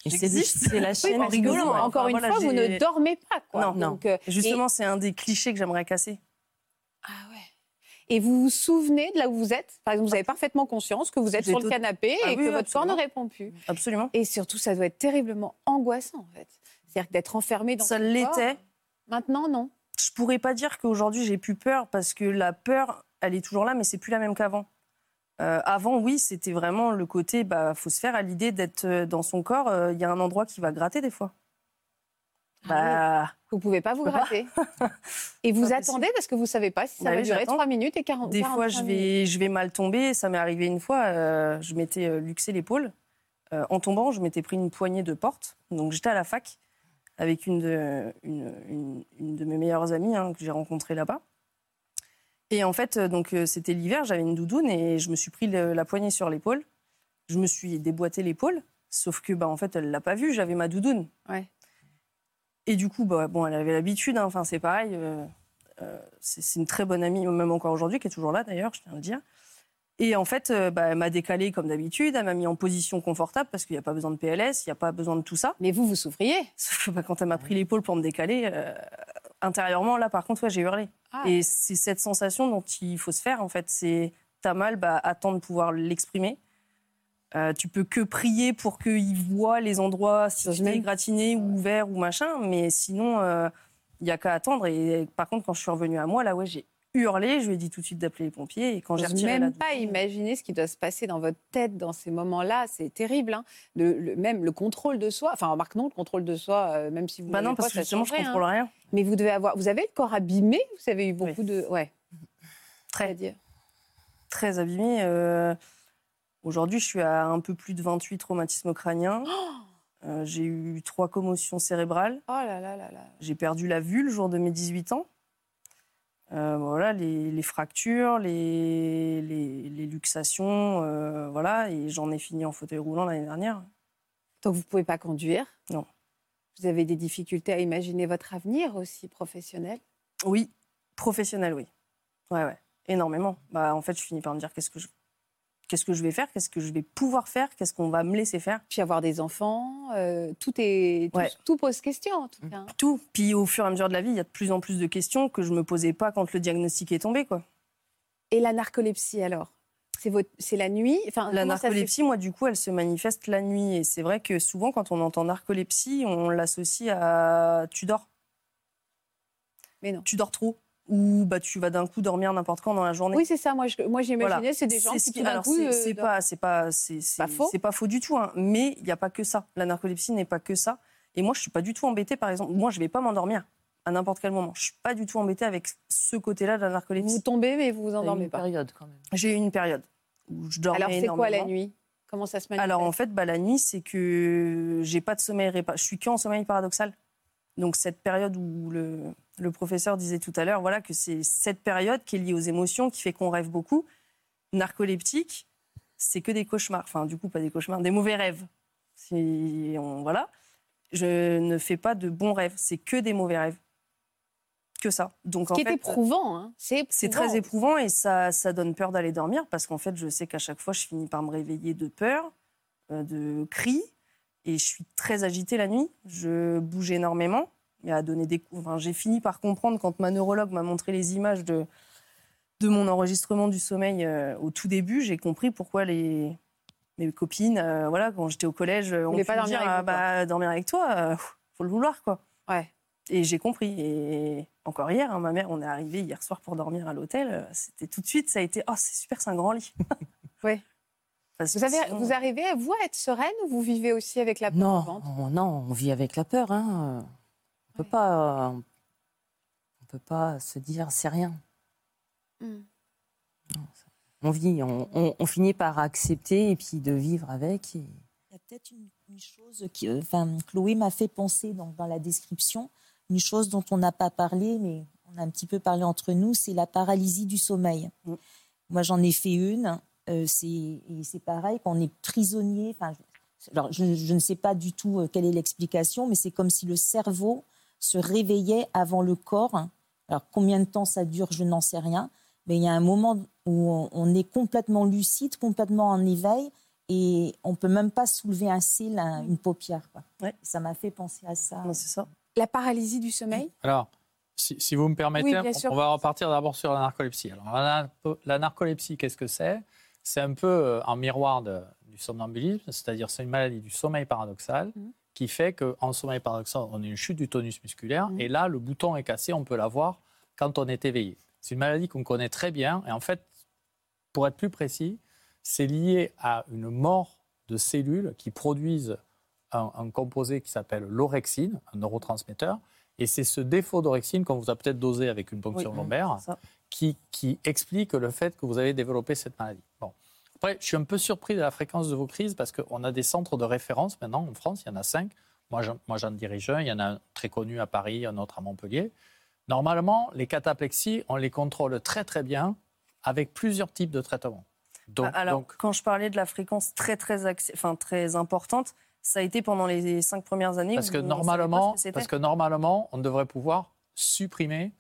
Et c'est c'est la <laughs> Oui, chaîne. nous- vous, ouais. encore Enfin, une voilà, fois, vous ne dormez pas. Quoi. Non, non. Euh, Et Justement, c'est un des clichés que j'aimerais casser. Ah. Et vous vous souvenez de là où vous êtes? Par exemple, vous avez parfaitement conscience que vous êtes sur le tout- canapé Ah et oui, que oui, votre corps ne répond plus. Absolument. Et surtout, ça doit être terriblement angoissant, en fait. C'est-à-dire que d'être enfermé dans Ça l'était. Maintenant, non. Je pourrais pas dire qu'aujourd'hui j'ai plus peur parce que la peur, elle est toujours là, mais c'est plus la même qu'avant. Euh, avant, oui, c'était vraiment le côté, bah, faut se faire à l'idée d'être euh, dans son corps. euh, Il y a un endroit qui va gratter des fois. Ah Bah, Vous pouvez pas vous gratter. <laughs> Et vous attendez parce que vous savez pas si ça Bah va oui, durer j'attends. 3 minutes et 40 Des fois, je 45 minutes. vais, je vais mal tomber. Ça m'est arrivé une fois. euh, je m'étais euh, luxé l'épaule. Euh, en tombant, je m'étais pris une poignée de porte. Donc, j'étais à la fac avec une de, une, une- une de mes meilleures amies hein, que j'ai rencontrée là-bas. Et en fait, donc c'était l'hiver, j'avais une doudoune et je me suis pris le- la poignée sur l'épaule. Je me suis déboîté l'épaule, sauf que bah en fait, elle l'a pas vu. J'avais ma doudoune. Ouais. Et du coup, bah, bon, elle avait l'habitude. hein, Enfin, c'est pareil. euh, euh, c'est une très bonne amie, même encore aujourd'hui, qui est toujours là d'ailleurs, je tiens à le dire. Et en fait, euh, bah, elle m'a décalé comme d'habitude, elle m'a mis en position confortable parce qu'il n'y a pas besoin de PLS, il n'y a pas besoin de tout ça. Mais vous, vous souffriez. Sauf que bah, quand elle m'a pris l'épaule pour me décaler, euh, intérieurement, là, par contre, ouais, j'ai hurlé. Ah. Et c'est cette sensation dont il faut se faire, en fait. C'est t'as mal, bah, attends de pouvoir l'exprimer. Euh, tu peux que prier pour qu'il voit les endroits si tu es gratiné ou ouvert ou machin, mais sinon, il n'y a qu'à attendre. Et par contre, quand je suis revenue à moi, là, ouais, j'ai hurlé. Je lui ai dit tout de suite d'appeler les pompiers. Et quand j'ai retiré même la pas imaginer ce qui doit se passer dans votre tête dans ces moments-là. C'est terrible. hein. Le- le- même le contrôle de soi. Enfin, remarque non, le contrôle de soi, euh, même si vous. Bah non, parce pas, que justement, je rien. contrôle rien. Mais vous devez avoir. Vous avez le corps abîmé? Vous avez eu beaucoup de. Ouais. Très. Très abîmée. Aujourd'hui, je suis à un peu plus de 28 traumatismes crâniens. Euh, j'ai eu trois commotions cérébrales. Oh là là là là. J'ai perdu la vue le jour de mes 18 ans. Euh, voilà, les, les fractures, les, les, les luxations, euh, voilà, et j'en ai fini en fauteuil roulant l'année dernière. Donc vous pouvez pas conduire? Non. Vous avez des difficultés à imaginer votre avenir aussi professionnel? Oui, professionnel, oui. Ouais, ouais, énormément. Bah, en fait, je finis par me dire qu'est-ce que je, qu'est-ce que je vais faire, qu'est-ce que je vais pouvoir faire, qu'est-ce qu'on va me laisser faire. Puis avoir des enfants, euh, tout est. Tout, Ouais. tout pose question en tout cas. Tout. Puis au fur et à mesure de la vie, il y a de plus en plus de questions que je me posais pas quand le diagnostic est tombé, quoi. Et la narcolepsie alors? C'est votre... c'est la nuit? Enfin, La narcolepsie, moi, du coup, elle se manifeste la nuit. Et c'est vrai que souvent, quand on entend narcolepsie, on l'associe à tu dors. Mais non. Tu dors trop. Ou bah, tu vas d'un coup dormir n'importe quand dans la journée. Oui, c'est ça. Moi, je- moi j'imaginais, Voilà. c'est des gens qui qui- alors, coup. c'est- euh, c'est pas, c'est pas, c'est c'est- Pas faux. c'est pas faux du tout. hein. Mais il n'y a pas que ça. La narcolepsie n'est pas que ça. Et moi, je suis pas du tout embêtée, par exemple. Moi, je vais pas m'endormir à n'importe quel moment. Je suis pas du tout embêtée avec ce côté-là de la narcolepsie. Vous tombez, mais vous vous endormez une pas. période quand même. J'ai eu une période où je dormais Alors, c'est quoi la nuit? Comment ça se manifeste? Alors en fait, bah, la nuit, c'est que j'ai pas de sommeil répa- Je suis qu'en sommeil paradoxal. Donc cette période où le, le professeur disait tout à l'heure, voilà, que c'est cette période qui est liée aux émotions, qui fait qu'on rêve beaucoup. Narcoleptique, c'est que des cauchemars. Enfin, du coup, pas des cauchemars, des mauvais rêves. Si on, voilà. Je ne fais pas de bons rêves. C'est que des mauvais rêves. Que ça. Donc Ce en qui est fait, éprouvant. Hein. C'est très éprouvant et ça, ça donne peur d'aller dormir parce qu'en fait, je sais qu'à chaque fois, je finis par me réveiller de peur, euh, de cris et je suis très agitée la nuit. Je bouge énormément. Et à donner des... enfin, j'ai fini par comprendre quand ma neurologue m'a montré les images de, de mon enregistrement du sommeil euh, au tout début. J'ai compris pourquoi les, mes copines, euh, voilà, quand j'étais au collège, on voulaient pu pas dormir dire, avec ah, bah, dormir avec toi, euh, faut le vouloir, quoi. Ouais. Et j'ai compris. Et encore hier, hein, ma mère, on est arrivé hier soir pour dormir à l'hôtel. euh, C'était tout de suite, ça a été, oh, c'est super, c'est un grand lit. <laughs> Ouais. Parce Vous, que avez, sinon- vous arrivez, vous, à être sereine ou vous vivez aussi avec la peur Non, on, non, on vit avec la peur. Hein. On peut pas, on peut pas se dire c'est rien. Hmm. On vit, on, on- on finit par accepter et puis de vivre avec. et- Il y a peut-être une, une chose qui, euh, enfin, Chloé m'a fait penser dans, dans la description, une chose dont on n'a pas parlé, mais on a un petit peu parlé entre nous, c'est la paralysie du sommeil. Mm. Moi, j'en ai fait une. Euh, c'est, pareil, quand on est prisonnier. Alors, je, je ne sais pas du tout euh, quelle est l'explication, mais c'est comme si le cerveau se réveillait avant le corps. Alors, combien de temps ça dure, je n'en sais rien. Mais il y a un moment où on, on est complètement lucide, complètement en éveil, et on peut même pas soulever un cil, un- une paupière. quoi. Ouais. Ça m'a fait penser à ça. Non, c'est ça. La paralysie du sommeil? Alors, si, si vous me permettez, Oui, on va repartir d'abord sur la narcolepsie. Alors, la narcolepsie, qu'est-ce que c'est? C'est un peu euh, un miroir de- du somnambulisme, c'est-à-dire c'est une maladie du sommeil paradoxal Mhm. qui fait qu'en sommeil paradoxal, on a une chute du tonus musculaire Mhm. et là, le bouton est cassé, on peut l'avoir quand on est éveillé. C'est une maladie qu'on connaît très bien et en fait, pour être plus précis, c'est lié à une mort de cellules qui produisent un, un composé qui s'appelle l'orexine, un neurotransmetteur. Et c'est ce défaut d'orexine qu'on vous a peut-être dosé avec une ponction Oui, lombaire c'est ça. Qui, qui explique le fait que vous avez développé cette maladie. Bon. Après, je suis un peu surpris de la fréquence de vos crises parce qu'on a des centres de référence maintenant en France, il y en a cinq. Moi, j'en, dirige un, il y en a un très connu à Paris, un autre à Montpellier. Normalement, les cataplexies, on les contrôle très très bien avec plusieurs types de traitements. Donc, Ah, Alors, donc, quand je parlais de la fréquence très, très, enfin, très importante, ça a été pendant les cinq premières années. parce que normalement, parce que normalement, on devrait pouvoir supprimer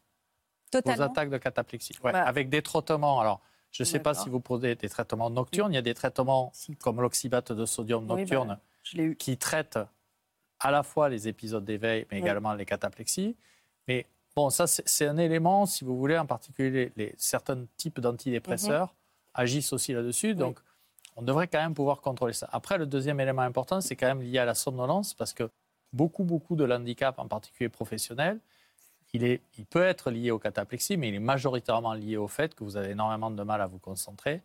Totalement. attaques de cataplexie. Ouais. Avec des traitements. Alors, je ne sais pas si vous prenez des traitements nocturnes. Il y a des traitements comme l'oxybate de sodium nocturne qui traitent à la fois les épisodes d'éveil, mais Oui. également les cataplexies. Mais Bon, ça, c'est un élément, si vous voulez, en particulier les, les- certains types d'antidépresseurs agissent aussi là-dessus. Donc, on devrait quand même pouvoir contrôler ça. Après, le deuxième élément important, c'est quand même lié à la somnolence, parce que beaucoup, beaucoup de l'handicap, en particulier professionnel, il, est, il peut être lié au cataplexie, mais il est majoritairement lié au fait que vous avez énormément de mal à vous concentrer.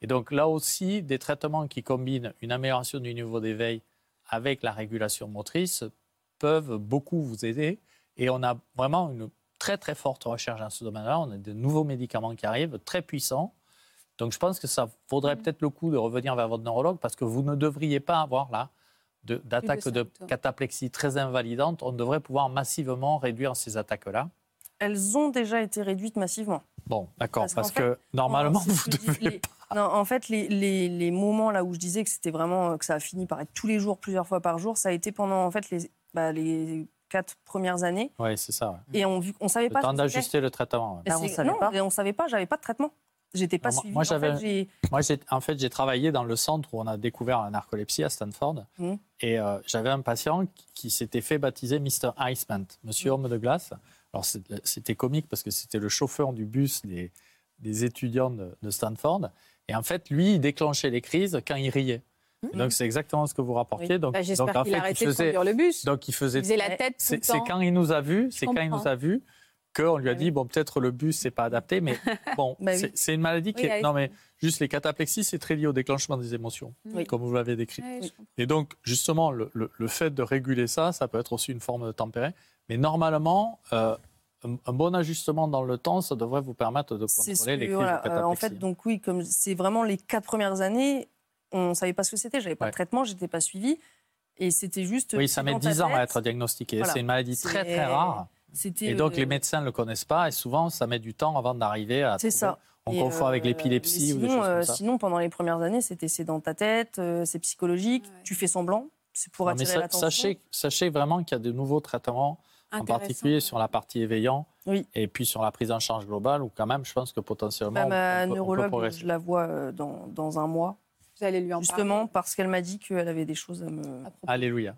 Et donc là aussi, des traitements qui combinent une amélioration du niveau d'éveil avec la régulation motrice peuvent beaucoup vous aider. Et on a vraiment une très très forte recherche dans ce domaine-là. On a de nouveaux médicaments qui arrivent, très puissants. Donc je pense que ça vaudrait peut-être le coup de revenir vers votre neurologue parce que vous ne devriez pas avoir là de- d'attaques de, cataplexie très invalidantes. On devrait pouvoir massivement réduire ces attaques-là. Elles ont déjà été réduites massivement. Bon, d'accord, Parce que normalement, ce vous devez... les- Non, en fait, les, les- les moments là où je disais que c'était vraiment euh, que ça a fini par être tous les jours, plusieurs fois par jour, ça a été pendant en fait les, bah, les quatre premières années. Oui, c'est ça. ouais. Et on, on savait Le pas. temps d'ajuster le traitement. ouais. Et Bah, on savait non, pas. et on savait pas. J'avais pas de traitement. J'étais pas moi- En fait, j'ai- en fait, travaillé dans le centre où on a découvert la narcolepsie à Stanford. Mhm. Et euh, j'avais un patient qui, qui s'était fait baptiser Mr. Iceman, Monsieur Homme de glace. Alors, c'était comique parce que c'était le chauffeur du bus des, des étudiants de, de Stanford. Et en fait, lui, il déclenchait les crises quand il riait. Et donc, c'est exactement ce que vous rapportiez. Donc, Bah, donc, en fait, il faisait, le bus. donc, il faisait Il faisait la tête tout c'est quand il nous a vus, c'est quand il nous a vus qu'on lui a Ah dit bon peut-être le bus c'est pas adapté, mais <laughs> bon Bah oui. c'est- une maladie qui Oui, est non mais juste les cataplexies c'est très lié au déclenchement des émotions Oui. comme vous l'avez décrit. Et donc justement le, le- le fait de réguler ça, ça peut être aussi une forme de tempérer, mais normalement euh, un, un bon ajustement dans le temps, ça devrait vous permettre de ce contrôler que- les crises voilà, de euh, cataplexie. en fait, donc oui, comme c'est vraiment les quatre premières années, on savait pas ce que c'était. J'avais pas Ouais. de traitement, j'étais pas suivie, et c'était juste. oui, ça met 10 ans à être diagnostiqué. Voilà. C'est une maladie très très rare. C'était. Et donc euh, les médecins ne le connaissent pas et souvent ça met du temps avant d'arriver à. C'est trouver- ça. On Et, confond avec euh, l'épilepsie mais ou des sinon, choses comme euh, ça. Sinon, pendant les premières années, c'était c'est dans ta tête, euh, c'est psychologique, Ouais. tu fais semblant, c'est pour Non, mais attirer sa- l'attention. sachez, sachez vraiment qu'il y a de nouveaux traitements, en particulier sur la partie éveillant Oui. et puis sur la prise en charge globale, où quand même, je pense que potentiellement, Bah, on, ma peut- on peut neurologue, je la vois euh, dans, dans un mois, Vous allez lui en justement parler. parce qu'elle m'a dit qu'elle avait des choses à me. à. Alléluia.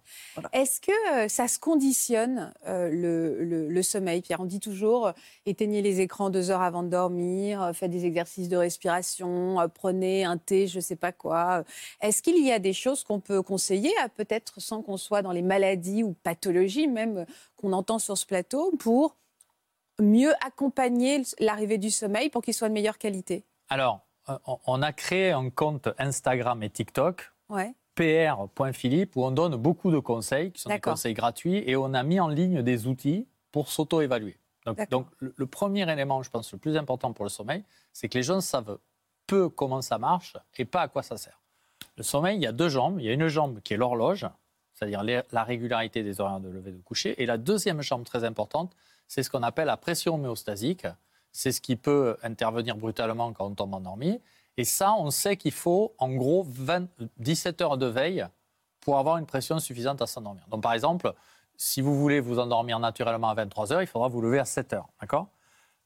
Est-ce que euh, ça se conditionne euh, le, le- le sommeil Pierre, on dit toujours euh, éteignez les écrans deux heures avant de dormir, faites des exercices de respiration, prenez un thé, je ne sais pas quoi. Est-ce qu'il y a des choses qu'on peut conseiller, à peut-être sans qu'on soit dans les maladies ou pathologies même qu'on entend sur ce plateau, pour mieux accompagner l'arrivée du sommeil pour qu'il soit de meilleure qualité? Alors, on- on a créé un compte Instagram et TikTok, Ouais. pr.philippe, où on donne beaucoup de conseils, qui sont des conseils gratuits, et on a mis en ligne des outils pour s'auto-évaluer. Donc, le, le premier élément, je pense, le plus important pour le sommeil, c'est que les gens savent peu comment ça marche et pas à quoi ça sert. Le sommeil, il y a deux jambes. Il y a une jambe qui est l'horloge, c'est-à-dire la régularité des horaires de lever et de coucher. Et la deuxième jambe très importante, c'est ce qu'on appelle la pression homéostasique. C'est ce qui peut intervenir brutalement quand on tombe endormi. Et ça, on sait qu'il faut en gros 20 17 heures de veille pour avoir une pression suffisante à s'endormir. Donc par exemple, si vous voulez vous endormir naturellement à 23 heures, il faudra vous lever à 7 heures. D'accord?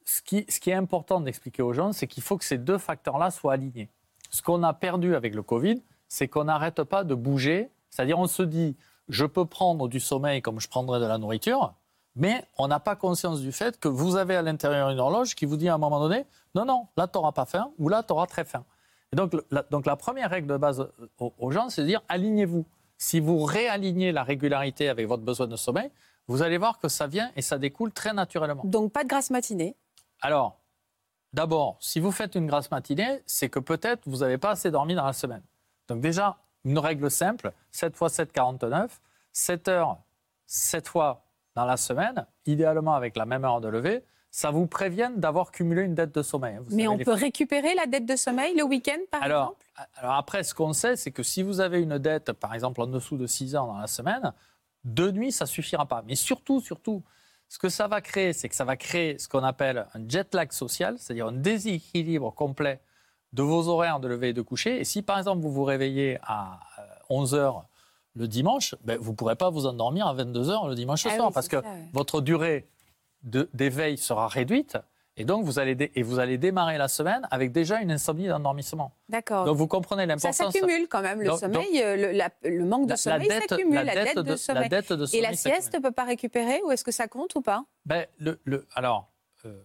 Ce qui, ce qui est important d'expliquer aux gens, c'est qu'il faut que ces deux facteurs-là soient alignés. Ce qu'on a perdu avec le Covid, c'est qu'on n'arrête pas de bouger. C'est-à-dire, on se dit, je peux prendre du sommeil comme je prendrais de la nourriture, mais on n'a pas conscience du fait que vous avez à l'intérieur une horloge qui vous dit à un moment donné, non, non, là, tu n'auras pas faim, ou là, tu auras très faim. Et donc, la, donc, la première règle de base euh, aux, aux gens, c'est de dire, alignez-vous. Si vous réalignez la régularité avec votre besoin de sommeil, vous allez voir que ça vient et ça découle très naturellement. Donc pas de grasse matinée. Alors, d'abord, si vous faites une grasse matinée, c'est que peut-être vous n'avez pas assez dormi dans la semaine. Donc déjà, une règle simple, 7 x 7, 49, 7 heures, 7 fois dans la semaine, idéalement avec la même heure de lever, ça vous prévient d'avoir cumulé une dette de sommeil. Vous Mais on peut récupérer la dette de sommeil le week-end, par alors, exemple? alors après, ce qu'on sait, c'est que si vous avez une dette, par exemple, en dessous de 6 heures dans la semaine, deux nuits, ça suffira pas. Mais surtout, surtout, ce que ça va créer, c'est que ça va créer ce qu'on appelle un jet lag social, c'est-à-dire un déséquilibre complet de vos horaires de lever et de coucher. Et si, par exemple, vous vous réveillez à 11 heures le dimanche, ben, vous ne pourrez pas vous endormir à 22 heures le dimanche Ah soir oui, parce que ça, ouais. votre durée d'éveil sera réduite Et donc, vous allez, et vous allez démarrer la semaine avec déjà une insomnie d'endormissement. D'accord. Donc, vous comprenez Ça l'importance. s'accumule quand même, le Donc- sommeil, euh, le, la- le manque de La- sommeil la s'accumule, la dette de, de, sommeil. la dette de Et sommeil la sieste ne peut pas récupérer ou est-ce que ça compte ou pas? Ben, le, le- alors, euh,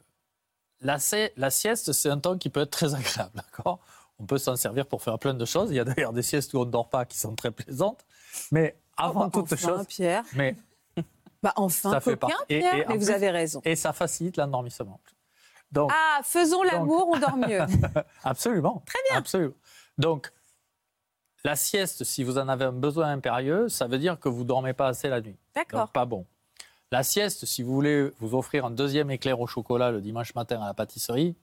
la, la sieste, c'est un temps qui peut être très agréable, d'accord? On peut s'en servir pour faire plein de choses. Il y a d'ailleurs des siestes où on ne dort pas qui sont très plaisantes. Mais avant Oh, bah, toute enfin, chose, Pierre. mais, <laughs> Bah enfin, Ça fait coquin. Et- Pierre. et mais vous plus- avez raison. et ça facilite l'endormissement. Donc, Ah, faisons l'amour, on dort mieux. <laughs> absolument. Très bien. Absolument. Donc, la sieste, si vous en avez un besoin impérieux, ça veut dire que vous ne dormez pas assez la nuit. D'accord. Pas bon. La sieste, si vous voulez vous offrir un deuxième éclair au chocolat le dimanche matin à la pâtisserie,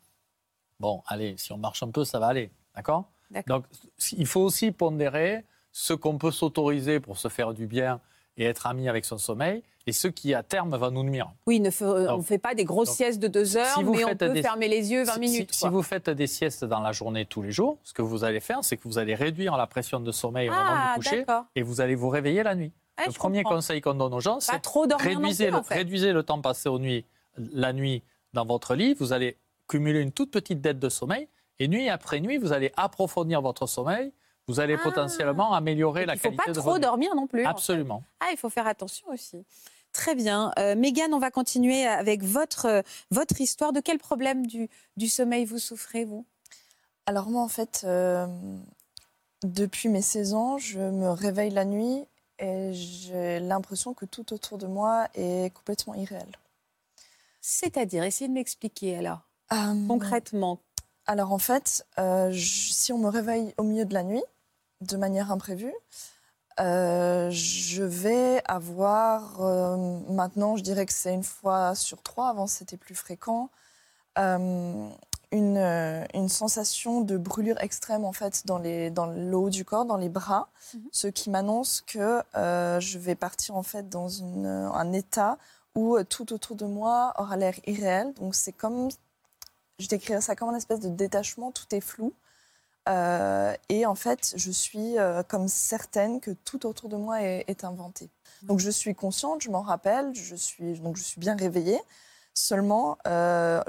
bon, allez, si on marche un peu, ça va aller. D'accord? D'accord. Donc, il faut aussi pondérer ce qu'on peut s'autoriser pour se faire du bien et être ami avec son sommeil et ce qui, à terme, va nous nuire. Oui, ne fe- on ne fait pas des grosses donc, siestes de deux heures, si mais on peut des- fermer les yeux 20 Si- minutes. Si, quoi. vous faites des siestes dans la journée tous les jours, ce que vous allez faire, c'est que vous allez réduire la pression de sommeil au moment ah, du coucher et vous allez vous réveiller la nuit. Ah, le premier comprends. conseil qu'on donne aux gens, c'est réduisez, le, en fait. réduisez le temps passé aux nuits, la nuit dans votre lit. Vous allez cumuler une toute petite dette de sommeil et nuit après nuit, vous allez approfondir votre sommeil. Vous allez Ah. potentiellement améliorer la Il ne faut qualité pas de trop votre dormir non plus. en fait. Absolument. Ah, il faut faire attention aussi. Très bien. Euh, Mégane, on va continuer avec votre, euh, votre histoire. De quel problème du, du sommeil vous souffrez, vous? Alors moi, en fait, euh, depuis mes 16 ans, je me réveille la nuit et j'ai l'impression que tout autour de moi est complètement irréel. C'est-à-dire, essayez de m'expliquer alors, Euh, concrètement. Alors en fait, euh, je- si on me réveille au milieu de la nuit, de manière imprévue, euh, je vais avoir, euh, maintenant je dirais que c'est une fois sur trois, avant c'était plus fréquent, euh, une, une sensation de brûlure extrême en fait dans, les, dans le haut du corps, dans les bras, Mhm. ce qui m'annonce que je vais partir en fait dans une, un état où tout autour de moi aura l'air irréel. Donc c'est comme je décrirais ça comme un espèce de détachement, tout est flou. Euh, et en fait, je suis euh, comme certaine que tout autour de moi est, inventé. Donc je suis consciente, je m'en rappelle, je suis, donc je suis bien réveillée. Seulement, euh,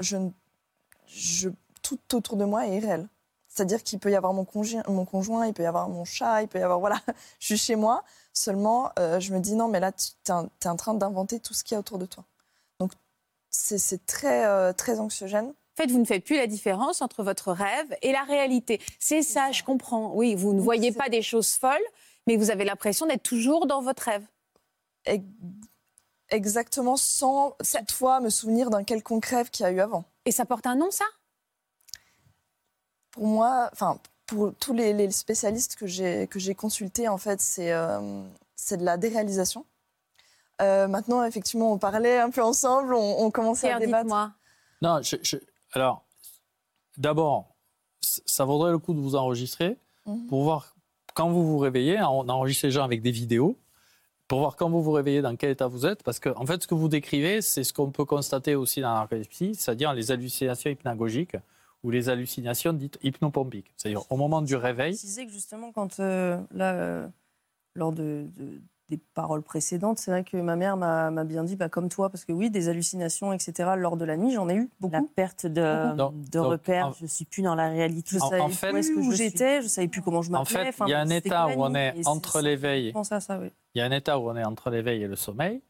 tout autour de moi est irréel. C'est-à-dire qu'il peut y avoir mon, conjoint, il peut y avoir mon chat, il peut y avoir... Voilà, <laughs> je suis chez moi. Seulement, je me dis non, mais là, tu es, en train d'inventer tout ce qu'il y a autour de toi. Donc, c'est très, très anxiogène. En fait, vous ne faites plus la différence entre votre rêve et la réalité. C'est ça, je comprends. Oui, vous ne voyez pas des choses folles, mais vous avez l'impression d'être toujours dans votre rêve. Ex- Exactement, sans toutefois me souvenir d'un quelconque rêve qu'il y a eu avant. Et ça porte un nom, ça? Pour moi, enfin, pour tous les, les spécialistes que j'ai que j'ai consultés, en fait, c'est euh, c'est de la déréalisation. Euh, maintenant, effectivement, on parlait un peu ensemble, on, on commençait à Pierre, débattre. dites-moi. Non, je- je- alors, d'abord, ça vaudrait le coup de vous enregistrer Mhm. pour voir quand vous vous réveillez. On enregistre les gens avec des vidéos pour voir quand vous vous réveillez, dans quel état vous êtes. Parce que, en fait, ce que vous décrivez, c'est ce qu'on peut constater aussi dans la narcolepsie, c'est-à-dire les hallucinations hypnagogiques ou les hallucinations dites hypnopompiques. C'est-à-dire au moment du réveil. préciser que justement, quand euh, là, euh, lors de, de- des paroles précédentes, c'est vrai que ma mère m'a bien dit, bah, comme toi, parce que oui, des hallucinations, etc., lors de la nuit, j'en ai eu La beaucoup. perte de, donc, repères, en- je suis plus dans la réalité. Je En- savais en plus fait- où que Où j'étais, je savais plus comment je En m'appelais. fait, enfin, il y a un état la où on est entre l'éveil Je pense à ça, oui. il y a un état où on est entre l'éveil et le sommeil.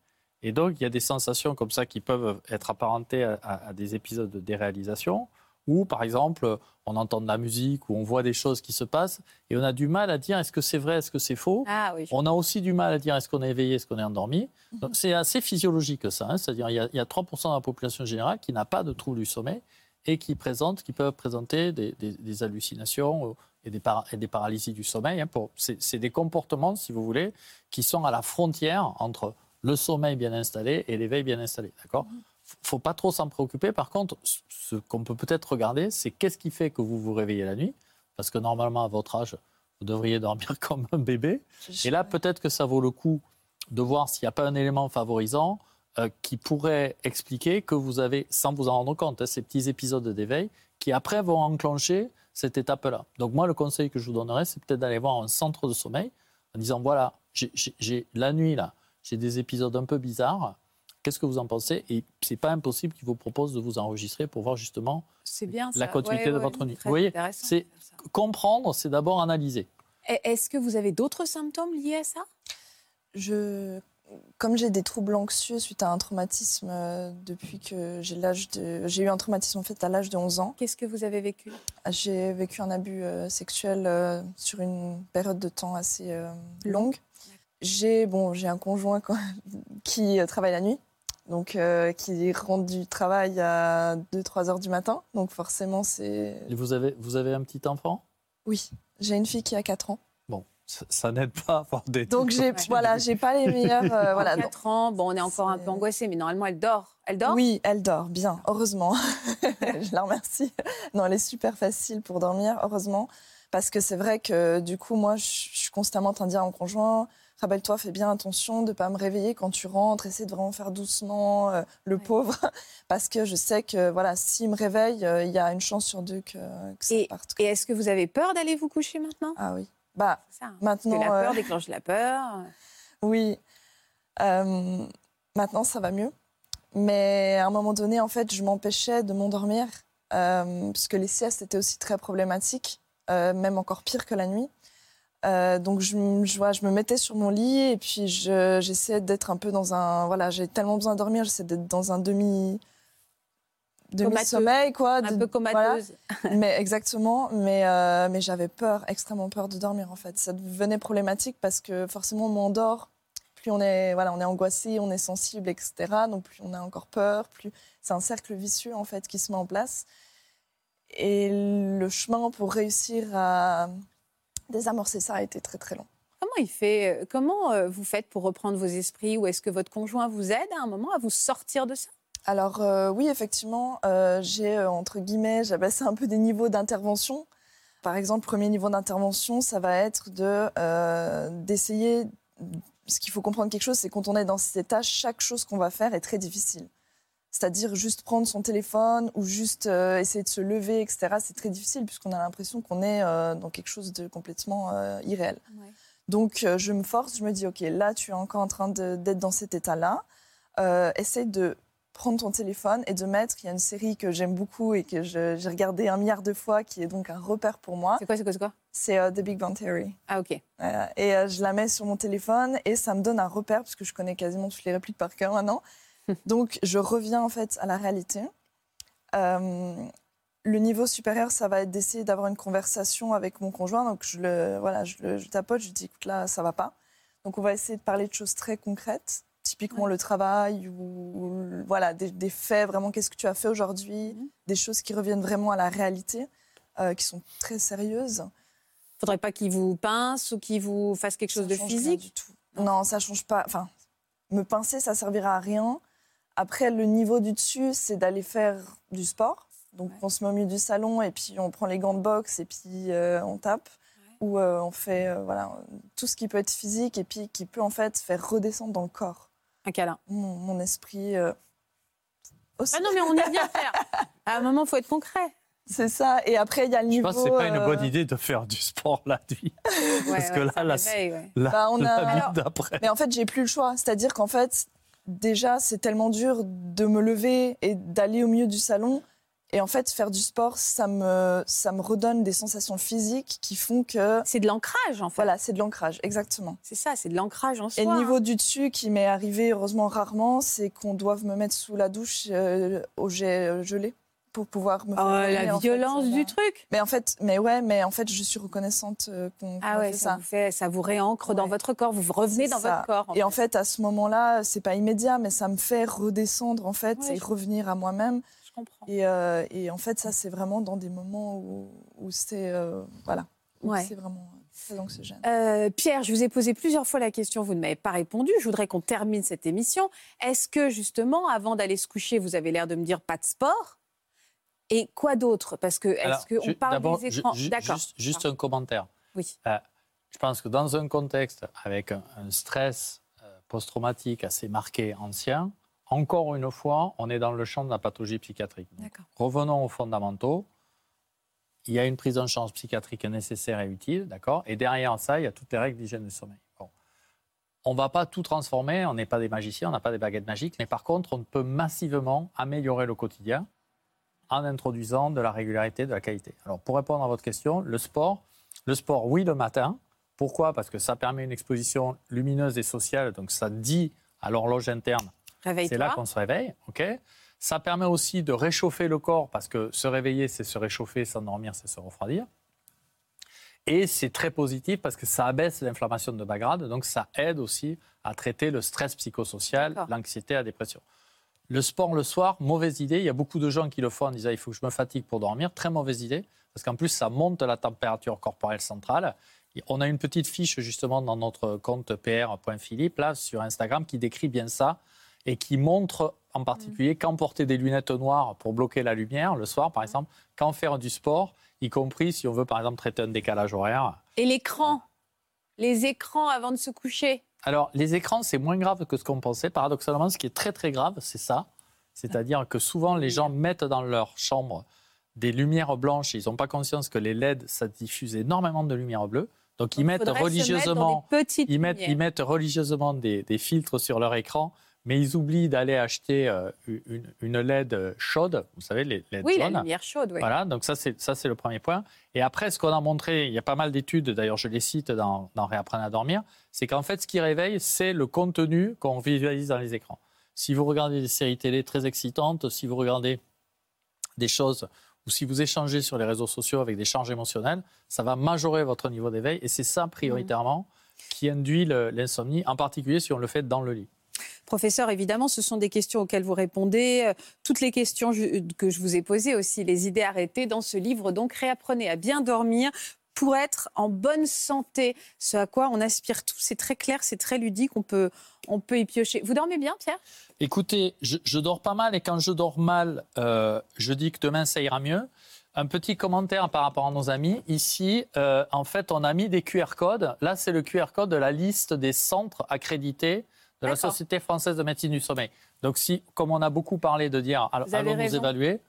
Et donc, il y a des sensations comme ça qui peuvent être apparentées à, à- à des épisodes de déréalisation, où, par exemple, on entend de la musique, ou on voit des choses qui se passent, et on a du mal à dire est-ce que c'est vrai, est-ce que c'est faux? Ah oui. On a aussi du mal à dire est-ce qu'on est éveillé, est-ce qu'on est endormi? Donc, C'est assez physiologique, ça. hein. C'est-à-dire il y, a, il y a 3% de la population générale qui n'a pas de trouble du sommeil et qui, présente, qui peuvent présenter des, des- des hallucinations et des, para- et des paralysies du sommeil. hein, C'est des comportements, si vous voulez, qui sont à la frontière entre le sommeil bien installé et l'éveil bien installé. D'accord? F- faut pas trop s'en préoccuper. Par contre, ce- qu'on peut peut-être regarder, c'est qu'est-ce qui fait que vous vous réveillez la nuit? Parce que normalement, à votre âge, vous devriez dormir <laughs> comme un bébé. Et là, peut-être que ça vaut le coup de voir s'il n'y a pas un élément favorisant euh, qui pourrait expliquer que vous avez, sans vous en rendre compte, hein, ces petits épisodes d'éveil qui après vont enclencher cette étape-là. Donc moi, le conseil que je vous donnerais, c'est peut-être d'aller voir un centre de sommeil en disant, voilà, j'ai- la nuit, là, j'ai des épisodes un peu bizarres. Qu'est-ce que vous en pensez? Et c'est pas impossible qu'il vous propose de vous enregistrer pour voir justement bien la ça. continuité Ouais, de ouais, votre nuit. très Vous voyez, c'est comprendre, c'est d'abord analyser. Est-ce que vous avez d'autres symptômes liés à ça? Je, comme j'ai des troubles anxieux suite à un traumatisme euh, depuis que j'ai l'âge de, j'ai eu un traumatisme en fait à l'âge de 11 ans. Qu'est-ce que vous avez vécu? J'ai vécu un abus euh, sexuel euh, sur une période de temps assez longue. J'ai bon, j'ai un conjoint quoi, <laughs> qui travaille la nuit, donc euh, qui rentre du travail à 2-3 heures du matin. Donc forcément, c'est Et vous avez, vous avez un petit enfant? Oui. J'ai une fille qui a 4 ans. Bon, ça, ça n'aide pas à avoir des. Donc j'ai voilà, j'ai pas les meilleurs euh, voilà. donc- 4 ans, bon, on est encore un peu angoissé, mais normalement, elle dort. Elle dort? Oui, elle dort bien, heureusement. <laughs> je la remercie. Non, elle est super facile pour dormir, heureusement. Parce que c'est vrai que du coup, moi, je je suis constamment en train de dire à mon conjoint rappelle-toi, fais bien attention de ne pas me réveiller quand tu rentres, essaie de vraiment faire doucement, euh, le Ouais. pauvre. <laughs> Parce que je sais que voilà, s'il me réveille, euh, il y a une chance sur deux que, que ça Et- parte. Et est-ce que vous avez peur d'aller vous coucher maintenant? Ah oui. Bah, ça. hein. maintenant. Parce que la peur euh, déclenche la peur. <laughs> Oui. Maintenant, ça va mieux. Mais à un moment donné, en fait, je m'empêchais de m'endormir, euh, puisque les siestes étaient aussi très problématiques, euh, même encore pire que la nuit. Euh, donc, je, m- je, vois, je me mettais sur mon lit et puis je- j'essayais d'être un peu dans un. Voilà, j'ai tellement besoin de dormir, j'essaie d'être dans un demi. demi-sommeil, quoi. Un de- peu voilà. comateuse. <laughs> Mais exactement, mais, euh, mais j'avais peur, extrêmement peur de dormir en fait. Ça devenait problématique parce que forcément on m'endort, plus on est, voilà, on est angoissé, on est sensible, etc. Donc plus on a encore peur, plus c'est un cercle vicieux en fait qui se met en place. Et le chemin pour réussir à désamorcer ça a été très très long. Comment il fait euh, Comment euh, vous faites pour reprendre vos esprits Ou est-ce que votre conjoint vous aide à un moment à vous sortir de ça? Alors euh, oui, effectivement, euh, j'ai entre guillemets, ça un peu des niveaux d'intervention. Par exemple, premier niveau d'intervention, ça va être de euh, d'essayer. Ce qu'il faut comprendre quelque chose, c'est quand on est dans cet état, chaque chose qu'on va faire est très difficile. C'est-à-dire juste prendre son téléphone ou juste euh, essayer de se lever, etc. C'est très difficile puisqu'on a l'impression qu'on est euh, dans quelque chose de complètement euh, irréel. Donc, je me force, je me dis, OK, là, tu es encore en train d'être dans cet état-là. Essaye de prendre ton téléphone et de mettre, il y a une série que j'aime beaucoup et que j'ai regardé un milliard de fois, qui est donc un repère pour moi. C'est quoi, c'est quoi, c'est quoi? C'est The Big Bang Theory. Ah, ok. Euh, et euh, je la mets sur mon téléphone et ça me donne un repère, parce que je connais quasiment toutes les répliques par cœur maintenant. Donc, je reviens en fait à la réalité. Euh, le niveau supérieur, ça va être d'essayer d'avoir une conversation avec mon conjoint. Donc, je le, voilà, je le je tapote, je dis, écoute, là, ça va pas. Donc, on va essayer de parler de choses très concrètes, typiquement le travail ou, voilà, des, des faits, vraiment, qu'est-ce que tu as fait aujourd'hui, Mhm. des choses qui reviennent vraiment à la réalité, euh, qui sont très sérieuses. Faudrait pas qu'il vous pince ou qu'il vous fasse quelque chose de change rien physique? du tout. Non, ça change pas. Enfin, me pincer, ça servira à rien. Après, le niveau du dessus, c'est d'aller faire du sport. Donc, Ouais. on se met au milieu du salon et puis on prend les gants de boxe et puis euh, on tape. Ou euh, on fait euh, voilà, tout ce qui peut être physique et puis qui peut en fait faire redescendre dans le corps Un câlin. mon, mon esprit. euh, aussi. Ah non, mais on est bien faire. À un moment, il faut être concret. C'est ça. Et après, il y a le Je niveau. pense que c'est pas une bonne idée de faire du sport la nuit. <laughs> Parce que là, réveille, ouais. La, Bah, on a- la d'après. Mais en fait, j'ai plus le choix. C'est-à-dire qu'en fait, déjà, c'est tellement dur de me lever et d'aller au milieu du salon. Et en fait, faire du sport, ça me, ça me redonne des sensations physiques qui font que. C'est de l'ancrage, en fait. Voilà, c'est de l'ancrage, exactement. C'est ça, c'est de l'ancrage en soi. Et le niveau du dessus qui m'est arrivé, heureusement rarement, c'est qu'on doive me mettre sous la douche euh, au jet euh, gelé pour pouvoir me Oh, faire la en fait, violence du truc. Mais en fait, mais ouais, mais en fait, je suis reconnaissante euh, qu'on Ah ouais, fait ça, ça. vous fait, ça vous réancre dans votre corps. Vous revenez dans ça. votre corps. en Et en fait. à ce moment-là, c'est pas immédiat, mais ça me fait redescendre en fait Ouais, et je- revenir à moi-même. je comprends. Et, euh, et en fait, ça, c'est vraiment dans des moments où, où c'est euh, voilà, Ouais. c'est vraiment. Euh, Pierre, je vous ai posé plusieurs fois la question, vous ne m'avez pas répondu. Je voudrais qu'on termine cette émission. Est-ce que justement, avant d'aller se coucher, vous avez l'air de me dire pas de sport? Et quoi d'autre? Parce que est-ce qu'on parle des écrans? D'accord. Juste, juste un commentaire. Oui. Euh, je pense que dans un contexte avec un, un stress euh, post-traumatique assez marqué, ancien, encore une fois, on est dans le champ de la pathologie psychiatrique. Donc, D'accord. revenons aux fondamentaux. Il y a une prise en charge psychiatrique nécessaire et utile, d'accord? Et derrière ça, il y a toutes les règles d'hygiène du sommeil. Bon. on ne va pas tout transformer, on n'est pas des magiciens, on n'a pas des baguettes magiques, mais par contre, on peut massivement améliorer le quotidien en introduisant de la régularité, de la qualité. Alors, pour répondre à votre question, le sport, le sport, oui, le matin. Pourquoi? Parce que ça permet une exposition lumineuse et sociale, donc ça dit à l'horloge interne, c'est là qu'on se réveille, ok? Ça permet aussi de réchauffer le corps, parce que se réveiller, c'est se réchauffer, s'endormir, c'est se refroidir. Et c'est très positif parce que ça abaisse l'inflammation de bas grade, donc ça aide aussi à traiter le stress psychosocial, l'anxiété, la dépression. Le sport le soir, mauvaise idée. Il y a beaucoup de gens qui le font en disant il faut que je me fatigue pour dormir. Très mauvaise idée, parce qu'en plus, ça monte la température corporelle centrale. On a une petite fiche justement dans notre compte pr.philippe, là, sur Instagram, qui décrit bien ça et qui montre en particulier mm. quand porter des lunettes noires pour bloquer la lumière le soir, par exemple, quand faire du sport, y compris si on veut, par exemple, traiter un décalage horaire. Et l'écran Les écrans avant de se coucher alors, les écrans, c'est moins grave que ce qu'on pensait. Paradoxalement, ce qui est très très grave, c'est ça. C'est-à-dire que souvent, les gens mettent dans leur chambre des lumières blanches. Ils n'ont pas conscience que les LED, ça diffuse énormément de lumière bleue. Donc, ils mettent religieusement, ils mettent, ils mettent religieusement des, des, filtres sur leur écran mais ils oublient d'aller acheter euh, une, LED chaude, vous savez, les LED Oui, la lumière chaude, oui. Voilà, donc ça c'est, ça, c'est le premier point. Et après, ce qu'on a montré, il y a pas mal d'études, d'ailleurs je les cite dans, dans Réapprendre à dormir, c'est qu'en fait, ce qui réveille, c'est le contenu qu'on visualise dans les écrans. Si vous regardez des séries télé très excitantes, si vous regardez des choses ou si vous échangez sur les réseaux sociaux avec des charges émotionnelles, ça va majorer votre niveau d'éveil et c'est ça prioritairement mmh. qui induit l'insomnie, en particulier si on le fait dans le lit. Professeur, évidemment, ce sont des questions auxquelles vous répondez. Euh, toutes les questions que je vous ai posées aussi, les idées arrêtées dans ce livre. Donc, réapprenez à bien dormir pour être en bonne santé, ce à quoi on aspire tous. C'est très clair, c'est très ludique, on peut, on peut y piocher. Vous dormez bien, Pierre? Écoutez, je, dors pas mal et quand je dors mal, euh, je dis que demain ça ira mieux. Un petit commentaire par rapport à nos amis. Ici, euh, en fait, on a mis des QR codes. Là, c'est le QR code de la liste des centres accrédités de la Société française de médecine du sommeil. Donc, si, comme on a beaucoup parlé de dire, allons nous évaluer?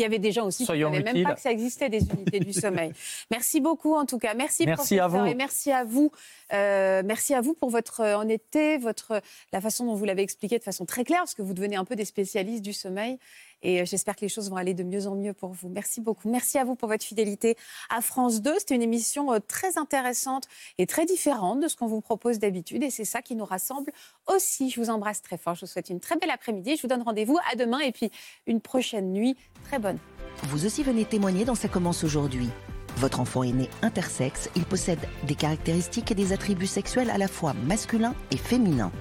Il y avait des gens aussi qui ne savaient même pas que ça existait des unités du sommeil. <laughs> Merci beaucoup en tout cas. Merci, merci professeur, à vous. et merci à vous. Euh, merci à vous pour votre honnêteté, votre la façon dont vous l'avez expliqué de façon très claire, parce que vous devenez un peu des spécialistes du sommeil. Et euh, j'espère que les choses vont aller de mieux en mieux pour vous. Merci beaucoup. Merci à vous pour votre fidélité à France 2. C'était une émission euh, très intéressante et très différente de ce qu'on vous propose d'habitude. Et c'est ça qui nous rassemble aussi. Je vous embrasse très fort. Je vous souhaite une très belle après-midi. Je vous donne rendez-vous à demain et puis une prochaine nuit très bonne. Vous aussi venez témoigner dans Ça commence aujourd'hui. Votre enfant est né intersexe, il possède des caractéristiques et des attributs sexuels à la fois masculins et féminins.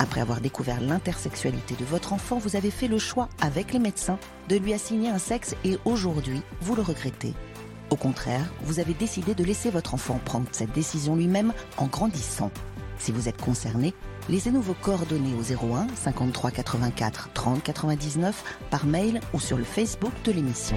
Après avoir découvert l'intersexualité de votre enfant, vous avez fait le choix, avec les médecins, de lui assigner un sexe et aujourd'hui, vous le regrettez. Au contraire, vous avez décidé de laisser votre enfant prendre cette décision lui-même en grandissant. Si vous êtes concerné, laissez-nous vos coordonnées au 01 53 84 30 99 par mail ou sur le Facebook de l'émission.